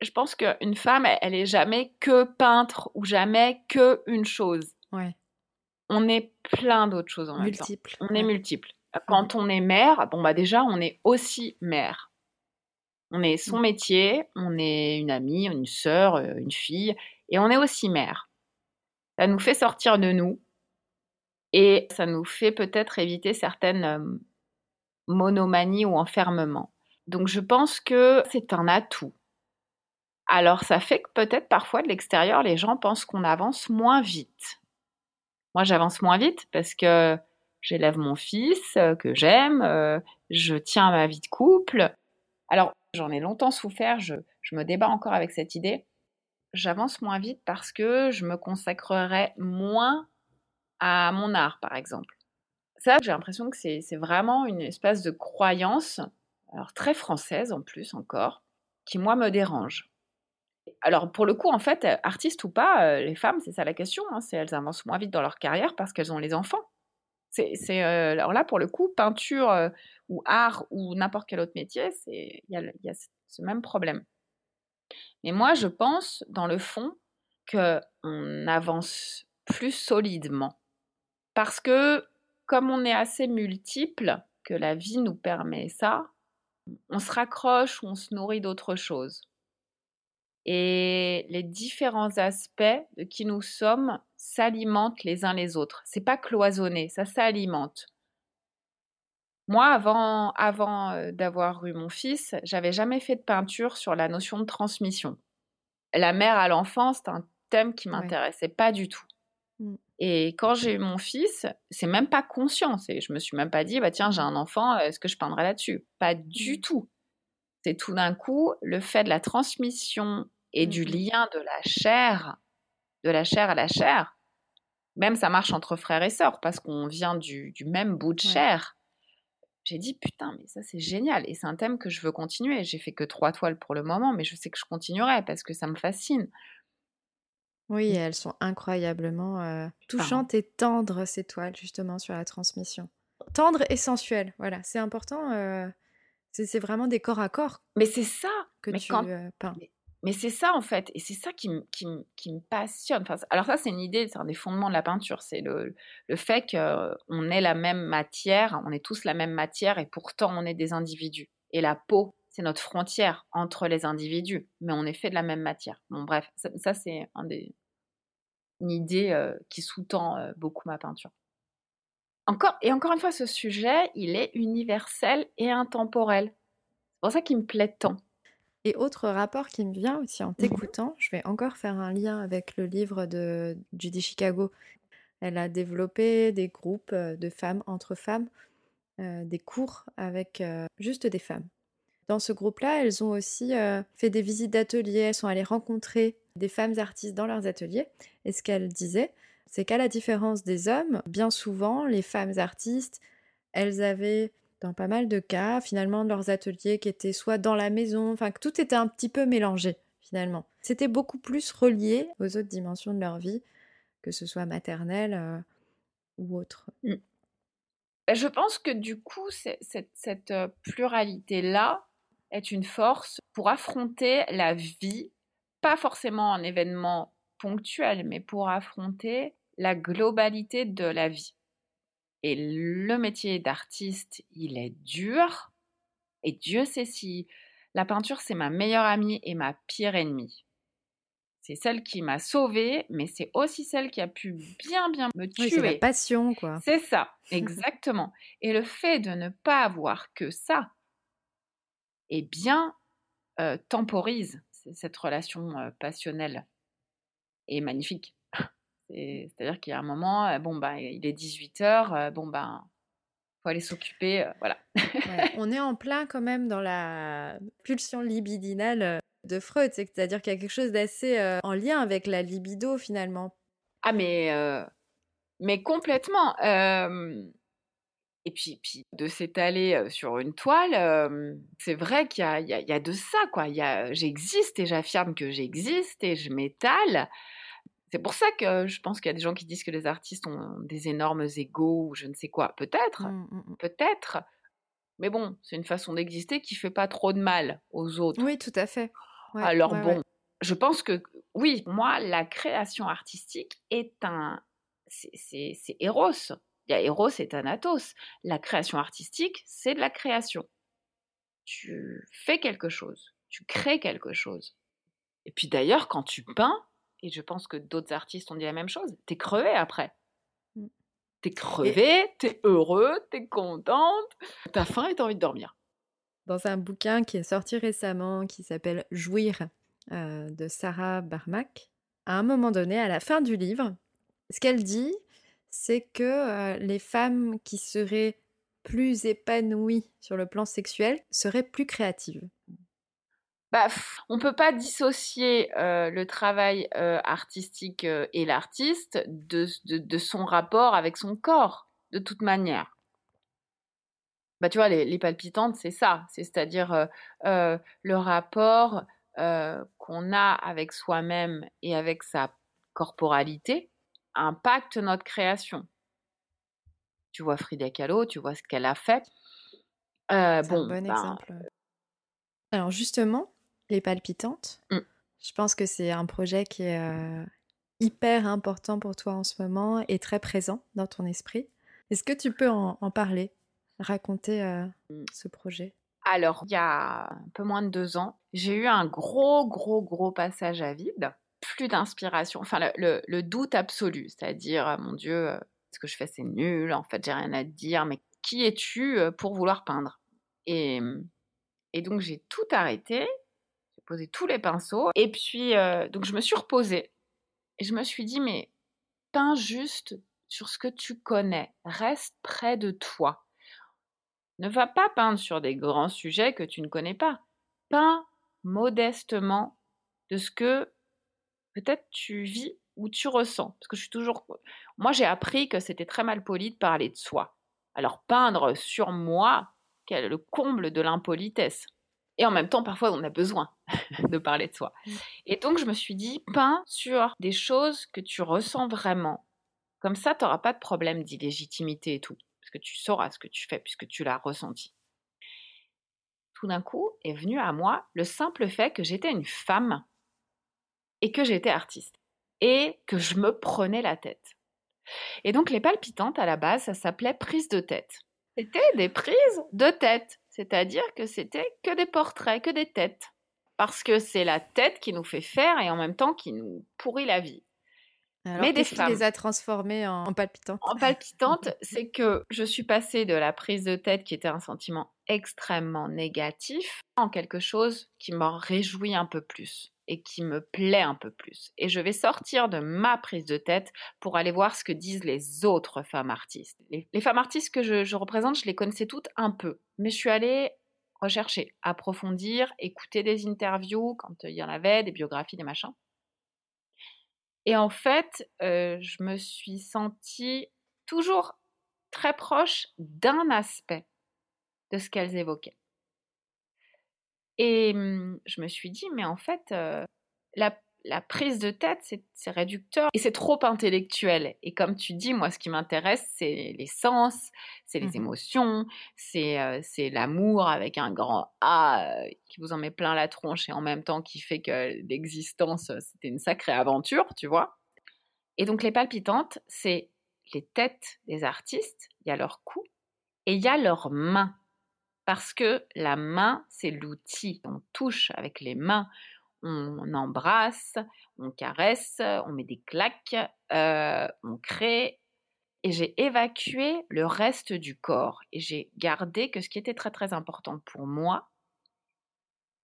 Je pense qu'une femme, elle, est jamais que peintre ou jamais que une chose. Ouais. On est plein d'autres choses en multiple. même temps. On est multiple. Quand on est mère, bon bah déjà, on est aussi mère. On est son mmh. métier, on est une amie, une sœur, euh, une fille, et on est aussi mère. Ça nous fait sortir de nous et ça nous fait peut-être éviter certaines monomanies ou enfermements. Donc je pense que c'est un atout. Alors ça fait que peut-être parfois de l'extérieur, les gens pensent qu'on avance moins vite. Moi j'avance moins vite parce que j'élève mon fils que j'aime, je tiens à ma vie de couple. Alors J'en ai longtemps souffert, je, me débat encore avec cette idée. J'avance moins vite parce que je me consacrerai moins à mon art, par exemple. Ça, j'ai l'impression que c'est vraiment une espèce de croyance, alors très française en plus encore, qui moi me dérange. Alors pour le coup, en fait, artistes ou pas, euh, les femmes, c'est ça la question, hein, elles avancent moins vite dans leur carrière parce qu'elles ont les enfants. C'est, euh, alors là pour le coup, peinture euh, ou art ou n'importe quel autre métier, il y y a ce même problème. Mais moi, je pense dans le fond que on avance plus solidement parce que comme on est assez multiple, que la vie nous permet ça, on se raccroche ou on se nourrit d'autre chose. Et les différents aspects de qui nous sommes s'alimentent les uns les autres. C'est pas cloisonné, ça s'alimente. Moi, avant, avant euh, d'avoir eu mon fils, j'avais jamais fait de peinture sur la notion de transmission. La mère à l'enfant, c'est un thème qui m'intéressait pas du tout. Mmh. Et quand j'ai eu mon fils, c'est même pas conscient. Je me suis même pas dit, bah tiens, j'ai un enfant, est-ce que je peindrai là-dessus? Pas du mmh. tout. C'est tout d'un coup le fait de la transmission et du mmh lien de la chair, de la chair à la chair. Même ça marche entre frères et sœurs parce qu'on vient du, même bout de chair. J'ai dit putain, mais ça c'est génial et c'est un thème que je veux continuer. J'ai fait que trois toiles pour le moment, mais je sais que je continuerai parce que ça me fascine. Oui, elles sont incroyablement euh, touchantes et tendres, ces toiles, justement, sur la transmission. Tendres et sensuelles, voilà, c'est important. Euh, c'est vraiment des corps à corps. Mais c'est ça que tu euh, peins. Mais, c'est ça, en fait, et c'est ça qui, me passionne. Enfin, alors ça, c'est une idée, c'est un des fondements de la peinture, c'est le, le fait qu'on est la même matière, on est tous la même matière, et pourtant on est des individus. Et la peau, c'est notre frontière entre les individus, mais on est fait de la même matière. Bon, bref, ça c'est un des, une idée qui sous-tend beaucoup ma peinture. Encore, et encore une fois, ce sujet, il est universel et intemporel. C'est pour ça qu'il me plaît tant. Et autre rapport qui me vient aussi en mmh t'écoutant, je vais encore faire un lien avec le livre de Judy Chicago. Elle a développé des groupes de femmes entre femmes, des cours avec juste des femmes. Dans ce groupe-là, elles ont aussi fait des visites d'ateliers, elles sont allées rencontrer des femmes artistes dans leurs ateliers. Et ce qu'elle disait, c'est qu'à la différence des hommes, bien souvent, les femmes artistes, elles avaient, dans pas mal de cas, finalement, leurs ateliers qui étaient soit dans la maison, enfin, que tout était un petit peu mélangé, finalement. C'était beaucoup plus relié aux autres dimensions de leur vie, que ce soit maternelle euh, ou autre. Mmh. Bah, je pense que du coup, cette, cette euh, pluralité-là est une force pour affronter la vie pas forcément un événement ponctuel, mais pour affronter la globalité de la vie. Et le métier d'artiste, il est dur. Et Dieu sait si la peinture, c'est ma meilleure amie et ma pire ennemie. C'est celle qui m'a sauvée, mais c'est aussi celle qui a pu bien, bien me tuer. c'est la passion, quoi. C'est ça, exactement. et le fait de ne pas avoir que ça, eh bien, euh, temporise cette relation passionnelle est magnifique. C'est-à-dire qu'il y a un moment, bon, bah, il est 18h, bon, ben, faut aller s'occuper, voilà. on est en plein quand même dans la pulsion libidinale de Freud, c'est-à-dire qu'il y a quelque chose d'assez en lien avec la libido finalement. Ah, mais, mais complètement. Et puis, puis de s'étaler sur une toile, c'est vrai qu'il y, y a, de ça, quoi. J'existe et j'affirme que j'existe et je m'étale. C'est pour ça que je pense qu'il y a des gens qui disent que les artistes ont des énormes égaux ou je ne sais quoi. Peut-être, mmh, mmh, mmh. peut-être. Mais bon, c'est une façon d'exister qui fait pas trop de mal aux autres. Oui, tout à fait. Alors bon, je pense que oui, moi, la création artistique est un, c'est Eros. Il y a Eros et Thanatos. La création artistique, c'est de la création. Tu fais quelque chose, tu crées quelque chose. Et puis d'ailleurs, quand tu peins, et je pense que d'autres artistes ont dit la même chose, t'es crevé après. Mmh. T'es crevé, t'es heureux, t'es contente, t'as faim et t'as envie de dormir. Dans un bouquin qui est sorti récemment, qui s'appelle Jouir, euh, de Sarah Barmack, à un moment donné, à la fin du livre, ce qu'elle dit, c'est que les femmes qui seraient plus épanouies sur le plan sexuel seraient plus créatives. Bah, on peut pas dissocier le travail artistique et l'artiste de, son rapport avec son corps, de toute manière. Bah, tu vois, les palpitantes, c'est ça. C'est-à-dire le rapport qu'on a avec soi-même et avec sa corporalité impacte notre création. Tu vois Frida Kahlo, tu vois ce qu'elle a fait. Euh, C'est bon, un bon ben, exemple. Alors justement, les palpitantes, Mm. je pense que c'est un projet qui est euh, hyper important pour toi en ce moment et très présent dans ton esprit. Est-ce que tu peux en, en parler, raconter euh, Mm. ce projet? Alors, il y a un peu moins de deux ans, j'ai eu un gros, gros, gros passage à vide. Plus d'inspiration, enfin le, doute absolu, c'est-à-dire, ah, mon Dieu, euh, ce que je fais c'est nul, en fait j'ai rien à te dire, mais qui es-tu euh, pour vouloir peindre? Et, et donc j'ai tout arrêté, j'ai posé tous les pinceaux, et puis euh, donc je me suis reposée, et je me suis dit, mais peins juste sur ce que tu connais, reste près de toi. Ne va pas peindre sur des grands sujets que tu ne connais pas. Peins modestement de ce que peut-être tu vis ou tu ressens. Parce que je suis toujours. Moi, j'ai appris que c'était très mal poli de parler de soi. Alors, peindre sur moi, quel est le comble de l'impolitesse? Et en même temps, parfois, on a besoin de parler de soi. Et donc, je me suis dit, peins sur des choses que tu ressens vraiment. Comme ça, tu n'auras pas de problème d'illégitimité et tout. Parce que tu sauras ce que tu fais puisque tu l'as ressenti. Tout d'un coup est venu à moi le simple fait que j'étais une femme et que j'étais artiste. Et que je me prenais la tête. Et donc, les palpitantes, à la base, ça s'appelait prise de tête. C'était des prises de tête. C'est-à-dire que c'était que des portraits, que des têtes. Parce que c'est la tête qui nous fait faire et en même temps qui nous pourrit la vie. Alors, Mais des qui les femmes. a transformées en, en palpitantes? En palpitante, c'est que je suis passée de la prise de tête qui était un sentiment extrêmement négatif en quelque chose qui me réjouit un peu plus et qui me plaît un peu plus. Et je vais sortir de ma prise de tête pour aller voir ce que disent les autres femmes artistes. Les, les femmes artistes que je, je représente, je les connaissais toutes un peu, mais je suis allée rechercher, approfondir, écouter des interviews quand il y en avait, des biographies, des machins. Et en fait, euh, je me suis sentie toujours très proche d'un aspect de ce qu'elles évoquaient. Et hum, je me suis dit, mais en fait, euh, la, la prise de tête, c'est réducteur et c'est trop intellectuel. Et comme tu dis, moi, ce qui m'intéresse, c'est les sens, c'est les Mhm. émotions, c'est euh, c'est l'amour avec un grand A euh, qui vous en met plein la tronche et en même temps qui fait que l'existence, euh, c'était une sacrée aventure, tu vois. Et donc, les palpitantes, c'est les têtes des artistes, il y a leur cou et il y a leurs mains. Parce que la main, c'est l'outil. On touche avec les mains, on embrasse, on caresse, on met des claques, euh, on crée. Et j'ai évacué le reste du corps. Et j'ai gardé que ce qui était très très important pour moi.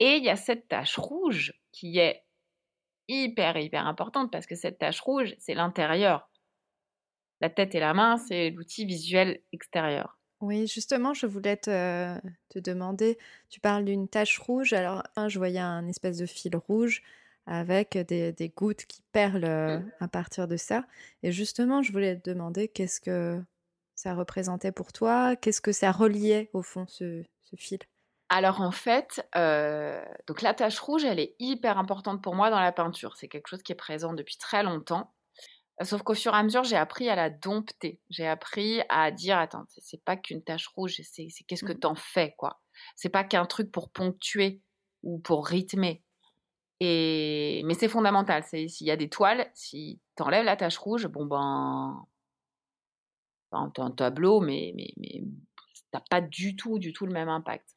Et il y a cette tache rouge qui est hyper hyper importante parce que cette tache rouge, c'est l'intérieur. La tête et la main, c'est l'outil visuel extérieur. Oui, justement, je voulais te, te demander, tu parles d'une tache rouge, alors hein, je voyais un espèce de fil rouge avec des, des gouttes qui perlent euh, à partir de ça. Et justement, je voulais te demander qu'est-ce que ça représentait pour toi, qu'est-ce que ça reliait au fond, ce, ce fil? Alors en fait, euh, donc la tache rouge, elle est hyper importante pour moi dans la peinture. C'est quelque chose qui est présent depuis très longtemps. Sauf qu'au fur et à mesure, j'ai appris à la dompter. J'ai appris à dire, attends, c'est- pas qu'une tache rouge, c'est qu'est-ce que Mhm. t'en fais, quoi. C'est pas qu'un truc pour ponctuer ou pour rythmer. Et mais c'est fondamental. S'il y a des toiles, si t'enlèves la tache rouge, bon ben, ben, t'as un tableau, mais mais mais t'as pas du tout, du tout le même impact.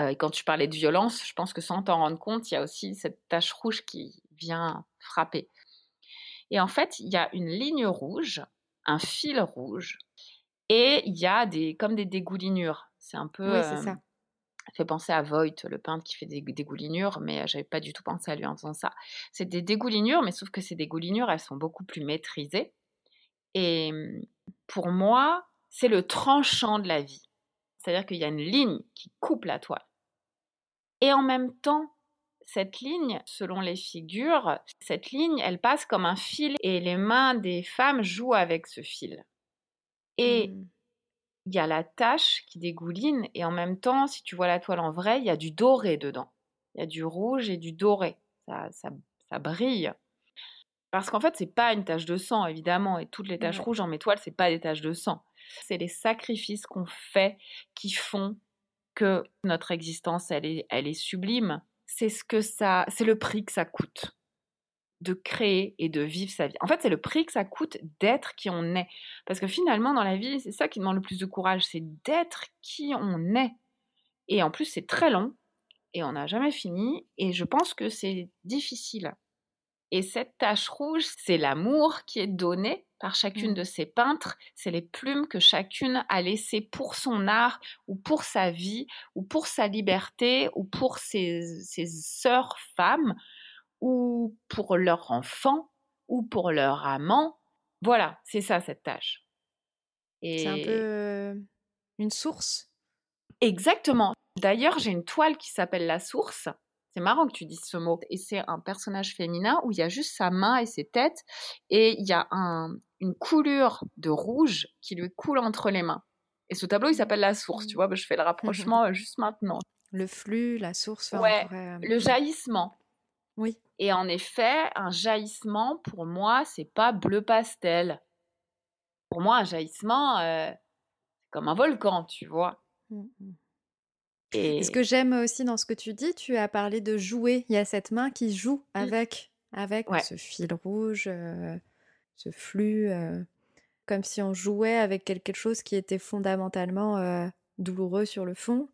Euh, et quand tu parlais de violence, je pense que sans t'en rendre compte, il y a aussi cette tache rouge qui vient frapper. Et en fait, il y a une ligne rouge, un fil rouge, et il y a des comme des dégoulinures. C'est un peu Oui, c'est euh, ça. ça fait penser à Voigt, le peintre qui fait des dégoulinures, mais euh, j'avais pas du tout pensé à lui en faisant ça. C'est des dégoulinures, mais sauf que ces dégoulinures, elles sont beaucoup plus maîtrisées. Et hum, pour moi, c'est le tranchant de la vie. C'est-à-dire qu'il y a une ligne qui coupe la toile. Et en même temps, cette ligne, selon les figures, cette ligne, elle passe comme un fil et les mains des femmes jouent avec ce fil. Et Mm. il y a la tache qui dégouline et en même temps, si tu vois la toile en vrai, il y a du doré dedans. Il y a du rouge et du doré. Ça, ça, ça brille. Parce qu'en fait, c'est pas une tache de sang, évidemment, et toutes les taches Ouais. rouges en mes toiles, c'est pas des taches de sang. C'est les sacrifices qu'on fait qui font que notre existence, elle est, elle est sublime. C'est ce que ça, c'est le prix que ça coûte de créer et de vivre sa vie. En fait, c'est le prix que ça coûte d'être qui on est. Parce que finalement, dans la vie, c'est ça qui demande le plus de courage, c'est d'être qui on est. Et en plus, c'est très long et on n'a jamais fini. Et je pense que c'est difficile. Et cette tache rouge, c'est l'amour qui est donné par chacune Mmh. de ces peintres, c'est les plumes que chacune a laissées pour son art ou pour sa vie ou pour sa liberté ou pour ses, ses sœurs femmes ou pour leur enfant ou pour leur amant. Voilà, c'est ça cette tâche. C'est un peu euh, une source? exactement. D'ailleurs, j'ai une toile qui s'appelle La Source. C'est marrant que tu dises ce mot. Et c'est un personnage féminin où il y a juste sa main et ses têtes. Et il y a un, une coulure de rouge qui lui coule entre les mains. Et ce tableau, il s'appelle La Source. Tu vois, bah, je fais le rapprochement euh, juste maintenant. Le flux, la source. Ouais, pourrait, euh, Le jaillissement. Oui. Et en effet, un jaillissement, pour moi, c'est pas bleu pastel. Pour moi, un jaillissement, euh, c'est comme un volcan, tu vois. Mm, mm. Et ce que j'aime aussi dans ce que tu dis, tu as parlé de jouer. Il y a cette main qui joue avec, avec Ouais. ce fil rouge, euh, ce flux, euh, comme si on jouait avec quelque chose qui était fondamentalement euh, douloureux sur le fond,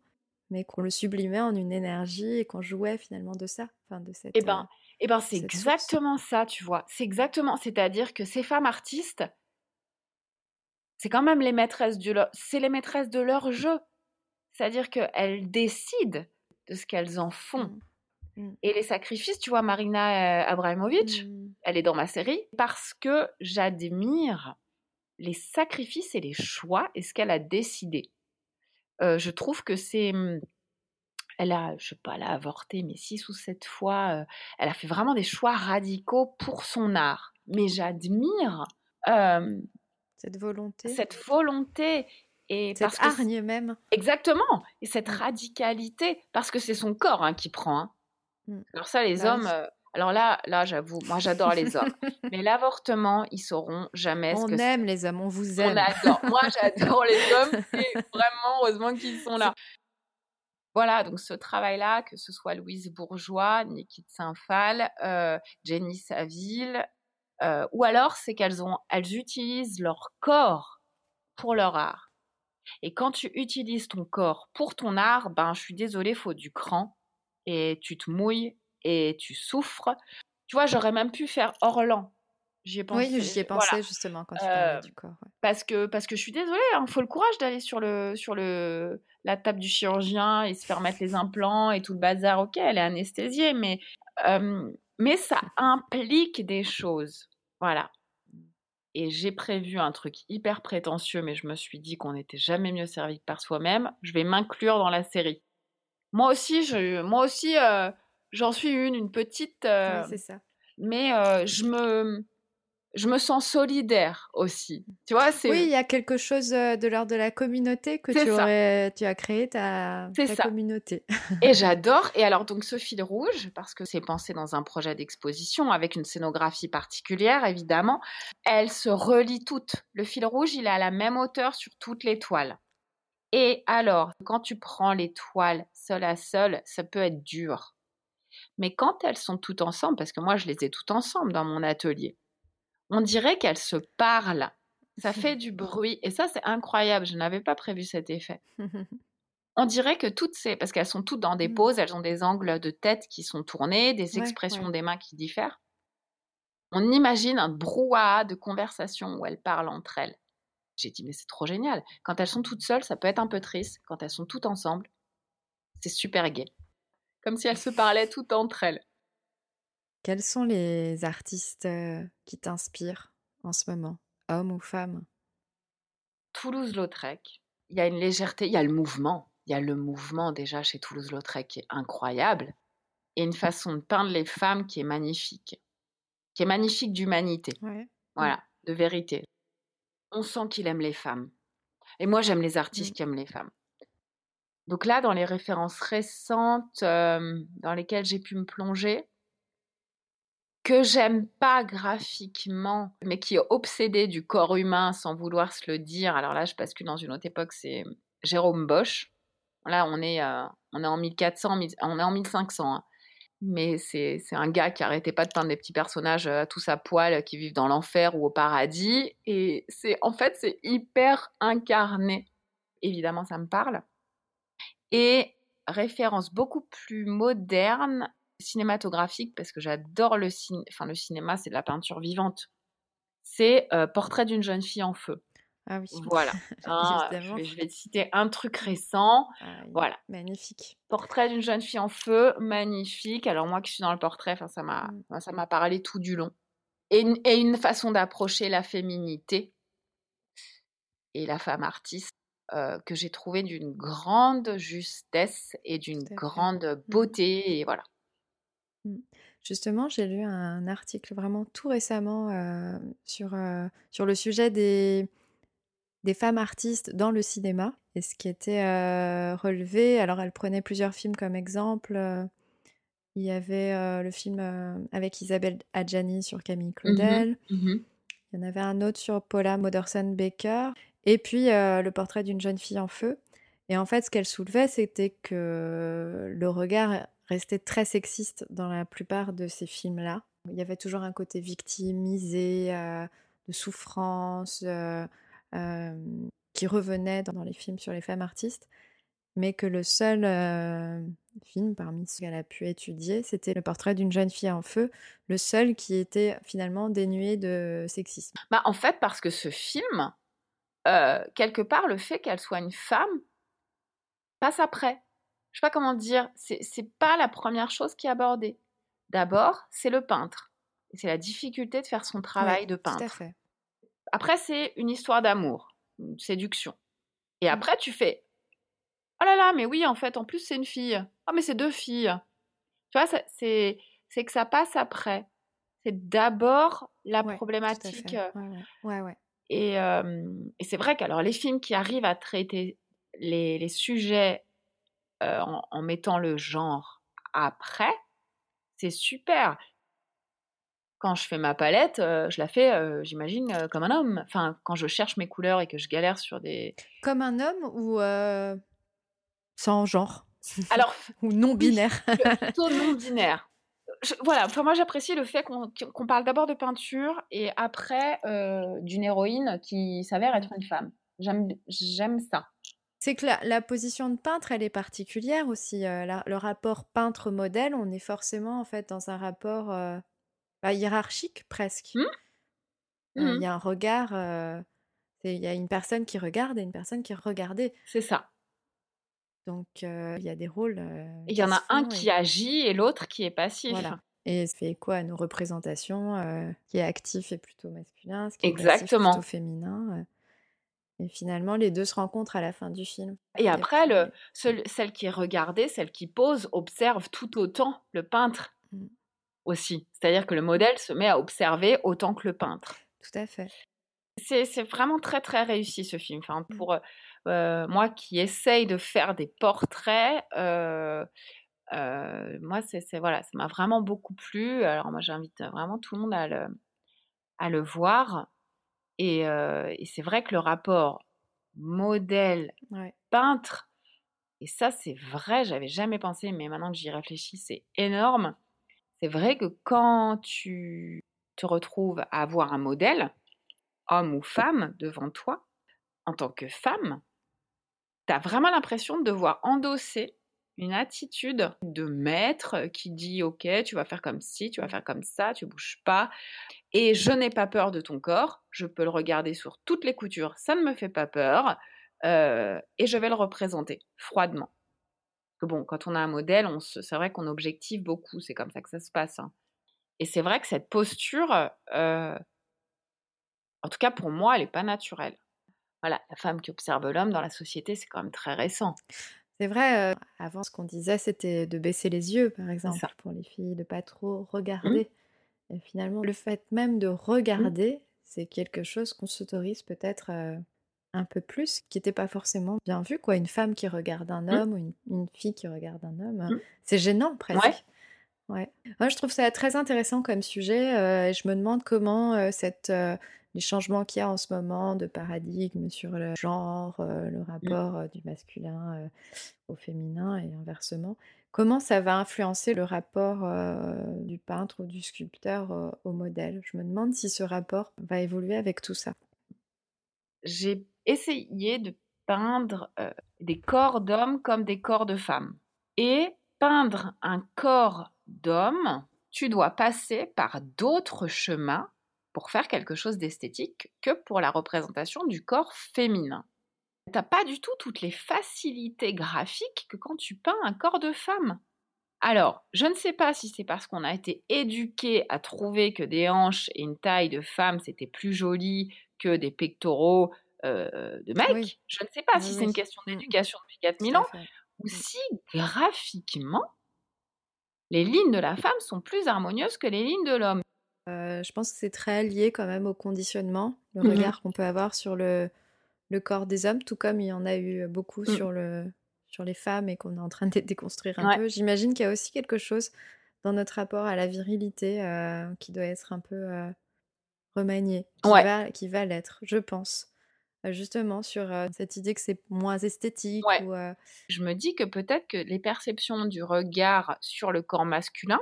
mais qu'on le sublimait en une énergie et qu'on jouait finalement de ça, enfin de cette. Eh ben, eh ben c'est source. exactement ça, tu vois. C'est exactement, c'est-à-dire que ces femmes artistes, c'est quand même les maîtresses du, c'est les maîtresses de leur jeu. C'est-à-dire qu'elles décident de ce qu'elles en font. Mm. Mm. Et les sacrifices, tu vois, Marina euh, Abramovic, Mm. elle est dans ma série parce que j'admire les sacrifices et les choix et ce qu'elle a décidé. Euh, je trouve que c'est. hum, Elle a, je sais pas, elle a avorté, mais six ou sept fois. euh, elle a fait vraiment des choix radicaux pour son art. Mais j'admire euh, Cette volonté, cette volonté et cette parce que hargne même. Exactement. Et cette Mm. radicalité, parce que c'est son corps hein, qui prend. hein. Mm. Alors ça, les Bah hommes, euh, alors là, là, j'avoue, moi j'adore les hommes. Mais l'avortement, ils sauront jamais ce On que c'est. aime les hommes, on vous On aime. adore. Moi, j'adore les hommes et vraiment, heureusement qu'ils sont là. Voilà, donc ce travail-là, que ce soit Louise Bourgeois, Niki de Saint-Phal, euh, Jenny Saville, euh, ou alors c'est qu'elles ont, elles utilisent leur corps pour leur art. Et quand tu utilises ton corps pour ton art, ben je suis désolée, faut du cran et tu te mouilles et tu souffres. Tu vois, j'aurais même pu faire Orlan. J'y ai pensé. Oui, j'y ai voilà. pensé justement quand tu Euh, parlais du corps. ouais. Parce que, parce que je suis désolée, il faut le courage d'aller sur, le, sur le, la table du chirurgien et se faire mettre les implants et tout le bazar. Ok, elle est anesthésiée, mais, euh, mais ça implique des choses. Voilà. Et j'ai prévu un truc hyper prétentieux, mais je me suis dit qu'on n'était jamais mieux servi que par soi-même. Je vais m'inclure dans la série. Moi aussi, je, moi aussi euh, j'en suis une, une petite. euh, Ouais, c'est ça. mais euh, je, me, je me sens solidaire aussi. Tu vois, c'est. Oui, il y a quelque chose euh, de l'ordre de la communauté que C'est tu, ça. aurais, tu as créé ta, C'est ta ça. communauté. Et j'adore. Et alors, donc, ce fil rouge, parce que c'est pensé dans un projet d'exposition avec une scénographie particulière, évidemment, elles se relient toutes. Le fil rouge, il est à la même hauteur sur toutes les toiles. Et alors, quand tu prends les toiles seule à seule, ça peut être dur. Mais quand elles sont toutes ensemble, parce que moi, je les ai toutes ensemble dans mon atelier, on dirait qu'elles se parlent. Ça fait du bruit. Et ça, c'est incroyable. Je n'avais pas prévu cet effet. On dirait que toutes ces, parce qu'elles sont toutes dans des Mm. poses, elles ont des angles de tête qui sont tournés, des Ouais, expressions ouais. des mains qui diffèrent. On imagine un brouhaha de conversation où elles parlent entre elles. J'ai dit, mais c'est trop génial. Quand elles sont toutes seules, ça peut être un peu triste. Quand elles sont toutes ensemble, c'est super gai. Comme si elles se parlaient toutes entre elles. Quels sont les artistes euh, qui t'inspirent en ce moment, hommes ou femmes? Toulouse-Lautrec, il y a une légèreté, il y a le mouvement. Il y a le mouvement déjà chez Toulouse-Lautrec qui est incroyable. Et une façon de peindre les femmes qui est magnifique. Qui est magnifique d'humanité. Ouais. Voilà, de vérité. On sent qu'il aime les femmes. Et moi, j'aime les artistes Mm. qui aiment les femmes. Donc là, dans les références récentes euh, dans lesquelles j'ai pu me plonger, que j'aime pas graphiquement, mais qui est obsédé du corps humain sans vouloir se le dire. Alors là, je bascule dans une autre époque, c'est Jérôme Bosch. Là, on est, euh, on est en 1400, on est en 1500. hein. Mais c'est un gars qui arrêtait pas de peindre des petits personnages euh, tous à poil qui vivent dans l'enfer ou au paradis. Et c'est en fait, c'est hyper incarné. Évidemment, ça me parle. Et référence beaucoup plus moderne, cinématographique, parce que j'adore le, cin- enfin, le cinéma, c'est de la peinture vivante. C'est euh, Portrait d'une jeune fille en feu. Ah oui. Voilà. Hein, je, vais, je vais te citer un truc récent. Ah, Voilà. Magnifique. Portrait d'une jeune fille en feu, magnifique. Alors moi qui suis dans le portrait, enfin, ça m'a Mm. ça m'a parlé tout du long. Et une, et une façon d'approcher la féminité et la femme artiste euh, que j'ai trouvé d'une grande justesse et d'une grande beauté. Et voilà. Justement, j'ai lu un article vraiment tout récemment euh, sur, euh, sur le sujet des, des femmes artistes dans le cinéma. Et ce qui était euh, relevé, alors elle prenait plusieurs films comme exemple. il y avait le film avec Isabelle Adjani sur Camille Claudel. Mhm. Il y en avait un autre sur Paula Moderson Baker. Et puis le portrait d'une jeune fille en feu. Et en fait, ce qu'elle soulevait, c'était que le regard restait très sexiste dans la plupart de ces films-là. Il y avait toujours un côté victimisé, euh, de souffrance, euh, euh, qui revenait dans les films sur les femmes artistes. Mais que le seul film parmi ceux qu'elle a pu étudier, c'était le portrait d'une jeune fille en feu, le seul qui était finalement dénué de sexisme. Bah, en fait, parce que ce film, quelque part, le fait qu'elle soit une femme passe après. Je sais pas comment dire, c'est pas la première chose qui est abordée. D'abord, c'est le peintre. Et c'est la difficulté de faire son travail Oui, de Tout à peintre. fait. Après, c'est une histoire d'amour, une séduction. Et Mm. après, tu fais Oh là là, mais oui, en fait, en plus, c'est une fille. Oh, mais c'est deux filles. Tu vois, c'est que ça passe après. C'est d'abord la Ouais, problématique. euh, Ouais, ouais. Ouais, ouais. Et, euh, et c'est vrai qu'alors les films qui arrivent à traiter les, les sujets euh, en, en mettant le genre après, c'est super. Quand je fais ma palette, euh, je la fais, euh, j'imagine, comme un homme. Enfin, quand je cherche mes couleurs et que je galère sur des... Comme un homme ou sans genre? Alors, ou non binaire? plutôt non binaire. Je- voilà, enfin moi j'apprécie le fait qu'on parle d'abord de peinture et après euh, d'une héroïne qui s'avère être une femme. J'aime j'aime ça. C'est que la, la position de peintre, elle est particulière aussi. euh, la- le rapport peintre-modèle, on est forcément en fait dans un rapport euh, bah, hiérarchique presque. Hmm. Euh, Il Mhm. y a un regard, il y a une personne qui regarde et une personne qui est regardée. C'est ça. Donc il y a des rôles. Il y en a un qui agit et l'autre qui est passif. voilà. Et ça fait écho à nos représentations, qui est actif et plutôt masculin, ce qui est passif Exactement. plutôt féminin. Et finalement, les deux se rencontrent à la fin du film. Et après, puis, le, seul- celle qui est regardée, celle qui pose, observe tout autant le peintre Mm. aussi. C'est-à-dire que le modèle se met à observer autant que le peintre. tout à fait. C'est vraiment très très réussi ce film. Enfin, Mm. pour euh, moi qui essaye de faire des portraits, euh, euh, moi c'est c'est- voilà, ça m'a vraiment beaucoup plu. Alors moi j'invite vraiment tout le monde à le, à le voir. Et, euh, et c'est vrai que le rapport modèle Ouais. peintre, et ça c'est vrai, j'avais jamais pensé, mais maintenant que j'y réfléchis, c'est énorme. C'est vrai que quand tu te retrouves à avoir un modèle, homme ou femme, devant toi, en tant que femme, tu as vraiment l'impression de devoir endosser une attitude de maître qui dit ok tu vas faire comme ci tu vas faire comme ça tu bouges pas et je n'ai pas peur de ton corps je peux le regarder sur toutes les coutures ça ne me fait pas peur euh, et je vais le représenter froidement bon quand on a un modèle on c'est vrai qu'on objective beaucoup c'est comme ça que ça se passe hein. et c'est vrai que cette posture euh, en tout cas pour moi elle est pas naturelle. Voilà la femme qui observe l'homme dans la société c'est quand même très récent C'est vrai, euh, avant ce qu'on disait, c'était de baisser les yeux, par exemple, ça. pour les filles, de pas trop regarder. Et finalement, le fait même de regarder, c'est quelque chose qu'on s'autorise peut-être euh, un peu plus, qui n'était pas forcément bien vu, quoi. Une femme qui regarde un Mm. homme ou une, une fille qui regarde un homme, euh, c'est gênant presque. Ouais. ouais. Moi, je trouve ça très intéressant comme sujet. euh, et je me demande comment euh, cette, euh, les changements qu'il y a en ce moment de paradigme sur le genre, euh, le rapport euh, du masculin euh, au féminin et inversement, comment ça va influencer le rapport du peintre ou du sculpteur au modèle? Je me demande si ce rapport va évoluer avec tout ça. J'ai essayé de peindre des corps d'hommes comme des corps de femmes. Et peindre un corps d'homme, tu dois passer par d'autres chemins pour faire quelque chose d'esthétique que pour la représentation du corps féminin. T'as pas du tout toutes les facilités graphiques que quand tu peins un corps de femme. Alors, je ne sais pas si c'est parce qu'on a été éduqué à trouver que des hanches et une taille de femme c'était plus joli que des pectoraux euh, de mec. Oui. Je ne sais pas Oui, si c'est une question Mm. d'éducation depuis 4000 Tout à ans ou si graphiquement les lignes de la femme sont plus harmonieuses que les lignes de l'homme. Euh, je pense que c'est très lié quand même au conditionnement, le Mhm. regard qu'on peut avoir sur le, le corps des hommes, tout comme il y en a eu beaucoup Mm. sur, le, sur les femmes et qu'on est en train de déconstruire un Ouais. peu. J'imagine qu'il y a aussi quelque chose dans notre rapport à la virilité euh, qui doit être un peu euh, remanié, qui Ouais. va, qui va l'être, je pense. Justement sur cette idée que c'est moins esthétique Ouais. ou Je me dis que peut-être que les perceptions du regard sur le corps masculin,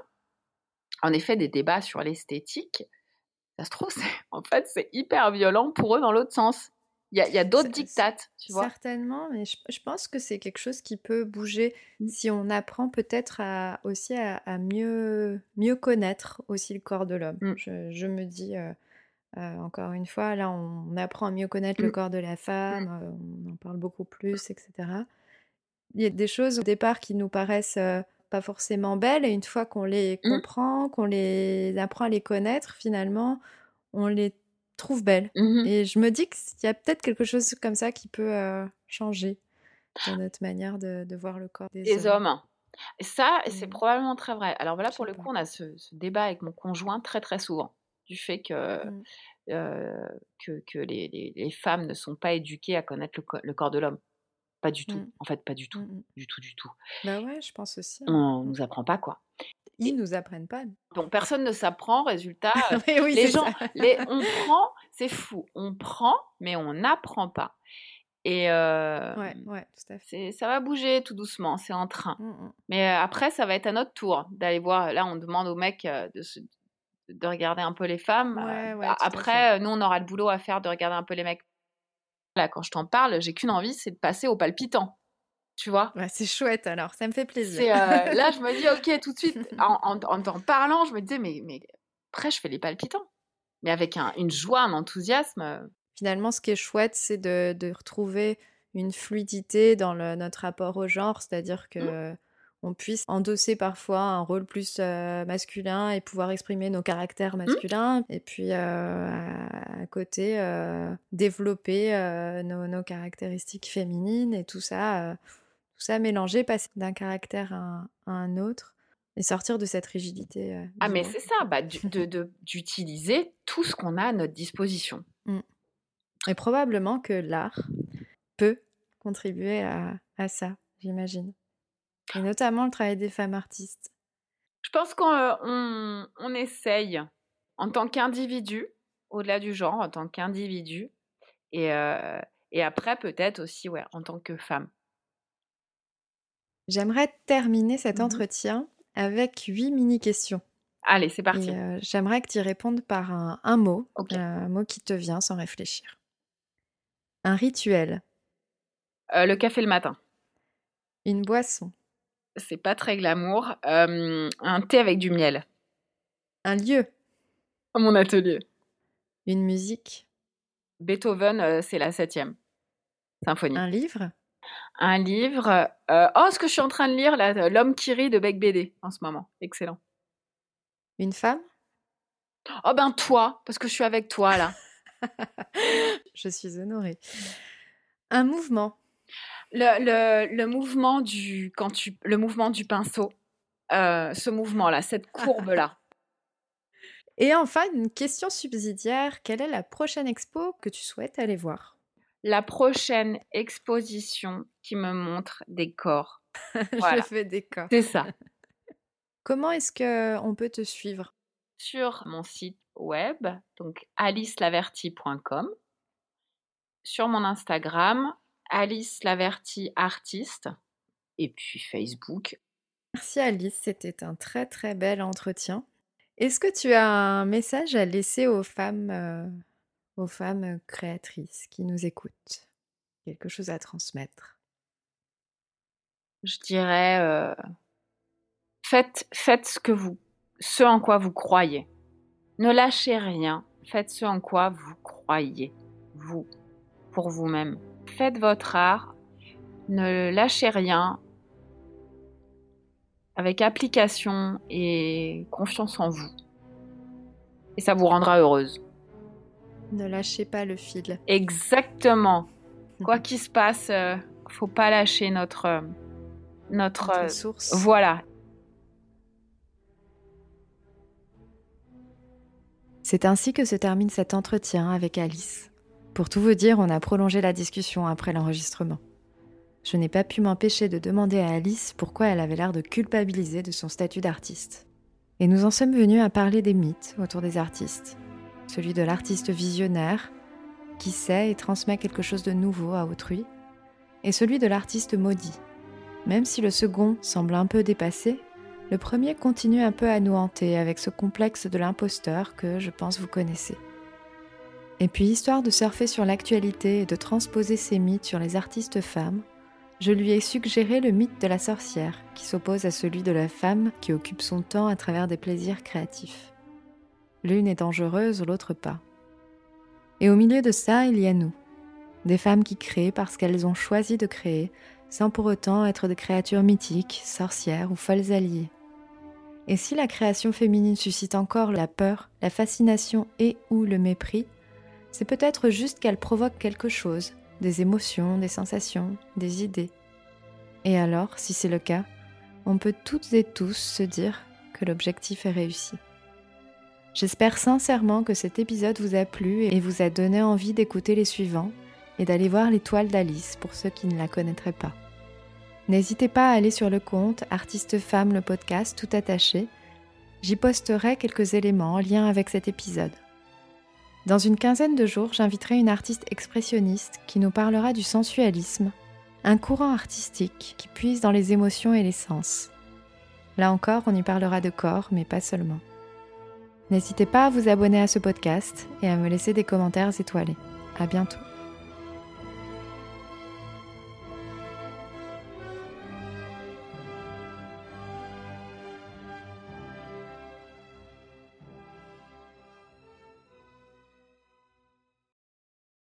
en effet des débats sur l'esthétique, ça se trouve, en fait, c'est hyper violent pour eux dans l'autre sens. Il y a, d'autres dictates, tu vois. Certainement, mais je, je pense que c'est quelque chose qui peut bouger Mm. si on apprend peut-être à, aussi à, à mieux, mieux connaître aussi le corps de l'homme. Mm. Je, je me dis, euh, euh, encore une fois, là, on apprend à mieux connaître le Mm. corps de la femme, euh, on en parle beaucoup plus, etc. Il y a des choses au départ qui nous paraissent pas forcément belles, et une fois qu'on les Mm. comprend, qu'on les apprend à les connaître, finalement, on les trouve belles. Mhm. Et je me dis qu'il y a peut-être quelque chose comme ça qui peut euh, changer dans notre manière de, de voir le corps des, Des hommes. Et ça, c'est Mm. probablement très vrai. Alors voilà, pour le pas. coup, on a ce, ce débat avec mon conjoint très très souvent, du fait que, euh, que, que les, les- les femmes ne sont pas éduquées à connaître le, co- le corps de l'homme. Pas du tout. Mm. En fait, pas du tout. Mm, mm. Du tout, du tout. Bah ouais, je pense aussi. hein. On nous apprend pas quoi. Ils nous apprennent pas. Donc personne ne s'apprend, résultat, euh, oui, les gens, les, on prend, c'est fou, on prend, mais on n'apprend pas. Et euh, Ouais, ouais, tout à fait. ça va bouger tout doucement, c'est en train. Mais après, ça va être à notre tour d'aller voir. Là, on demande aux mecs de, se- de regarder un peu les femmes. Ouais, ouais, bah, après, nous, on aura le boulot à faire de regarder un peu les mecs. Là, quand je t'en parle, j'ai qu'une envie, c'est de passer au palpitant. Tu vois? Ouais, c'est chouette alors, ça me fait plaisir. euh, Là, je me dis, ok, tout de suite, en, en, en t'en parlant, je me disais, mais, mais après, je fais les palpitants. Mais avec un- une joie, un enthousiasme. euh, Finalement, ce qui est chouette, c'est de, de retrouver une fluidité dans le- notre rapport au genre, c'est-à-dire que on puisse endosser parfois un rôle plus euh, masculin et pouvoir exprimer nos caractères masculins, et puis euh, à, à côté euh, développer nos, nos caractéristiques féminines et tout ça, tout ça mélangé, passer d'un caractère à un, à un autre et sortir de cette rigidité. euh, Ah, mais c'est ça, bah, du- de- de- d'utiliser tout ce qu'on a à notre disposition. Et probablement que l'art peut contribuer à, à ça, j'imagine. Et notamment le travail des femmes artistes. Je pense qu'on on, on essaye en tant qu'individu, au-delà du genre, en tant qu'individu, et, euh, et après peut-être aussi ouais, en tant que femme. J'aimerais terminer cet Mhm. entretien avec huit mini-questions. Allez, c'est parti. Euh, j'aimerais que tu y répondes par un, un mot, un mot qui te vient sans réfléchir. Un rituel, Euh, le café le matin, une boisson, c'est pas très glamour. Euh, un thé avec du miel. un lieu, Mon atelier. une musique, Beethoven, euh, c'est la septième symphonie. un livre, Un livre. euh, oh, ce que je suis en train de lire, là, L'homme qui rit de Beck BD en ce moment. Excellent. une femme. Oh ben toi, parce que je suis avec toi là. Je suis honorée. Un mouvement, Le, le, le mouvement du quand tu le mouvement du pinceau, euh, ce mouvement là, cette courbe là. Et enfin, une question subsidiaire. Quelle est la prochaine expo que tu souhaites aller voir? La prochaine exposition qui me montre des corps. Voilà. Je fais des cas. C'est ça. Comment est-ce qu'on peut te suivre? Sur mon site web, donc alicelaverty.com, sur mon Instagram, Alice Laverty Artiste, et puis Facebook. Merci Alice, c'était un très très bel entretien. Est-ce que tu as un message à laisser aux femmes, euh, aux femmes créatrices qui nous écoutent? Quelque chose à transmettre? Je dirais, euh, faites, faites ce que vous, ce en quoi vous croyez. Ne lâchez rien. Faites ce en quoi vous croyez, vous, pour vous-même. Faites votre art. Ne lâchez rien. Avec application et confiance en vous. Et ça vous rendra heureuse. Ne lâchez pas le fil. Exactement. Quoi qu'il se passe, euh, faut pas lâcher notre notre, Notre euh, source. voilà. C'est ainsi que se termine cet entretien avec Alice. Pour tout vous dire, on a prolongé la discussion après l'enregistrement. Je n'ai pas pu m'empêcher de demander à Alice pourquoi elle avait l'air de culpabiliser de son statut d'artiste. Et nous en sommes venus à parler des mythes autour des artistes. Celui de l'artiste visionnaire, qui sait et transmet quelque chose de nouveau à autrui, et celui de l'artiste maudit. Même si le second semble un peu dépassé, le premier continue un peu à nous hanter avec ce complexe de l'imposteur que je pense vous connaissez. Et puis, histoire de surfer sur l'actualité et de transposer ces mythes sur les artistes femmes, je lui ai suggéré le mythe de la sorcière, qui s'oppose à celui de la femme qui occupe son temps à travers des plaisirs créatifs. L'une est dangereuse, l'autre pas. Et au milieu de ça, il y a nous, des femmes qui créent parce qu'elles ont choisi de créer, sans pour autant être des créatures mythiques, sorcières ou folles alliées. Et si la création féminine suscite encore la peur, la fascination et ou le mépris, c'est peut-être juste qu'elle provoque quelque chose, des émotions, des sensations, des idées. Et alors, si c'est le cas, on peut toutes et tous se dire que l'objectif est réussi. J'espère sincèrement que cet épisode vous a plu et vous a donné envie d'écouter les suivants et d'aller voir l'étoile d'Alice pour ceux qui ne la connaîtraient pas. N'hésitez pas à aller sur le compte Artiste Femme le podcast tout attaché. J'y posterai quelques éléments en lien avec cet épisode. Dans une quinzaine de jours, j'inviterai une artiste expressionniste qui nous parlera du sensualisme, un courant artistique qui puise dans les émotions et les sens. Là encore, on y parlera de corps, mais pas seulement. N'hésitez pas à vous abonner à ce podcast et à me laisser des commentaires étoilés. À bientôt.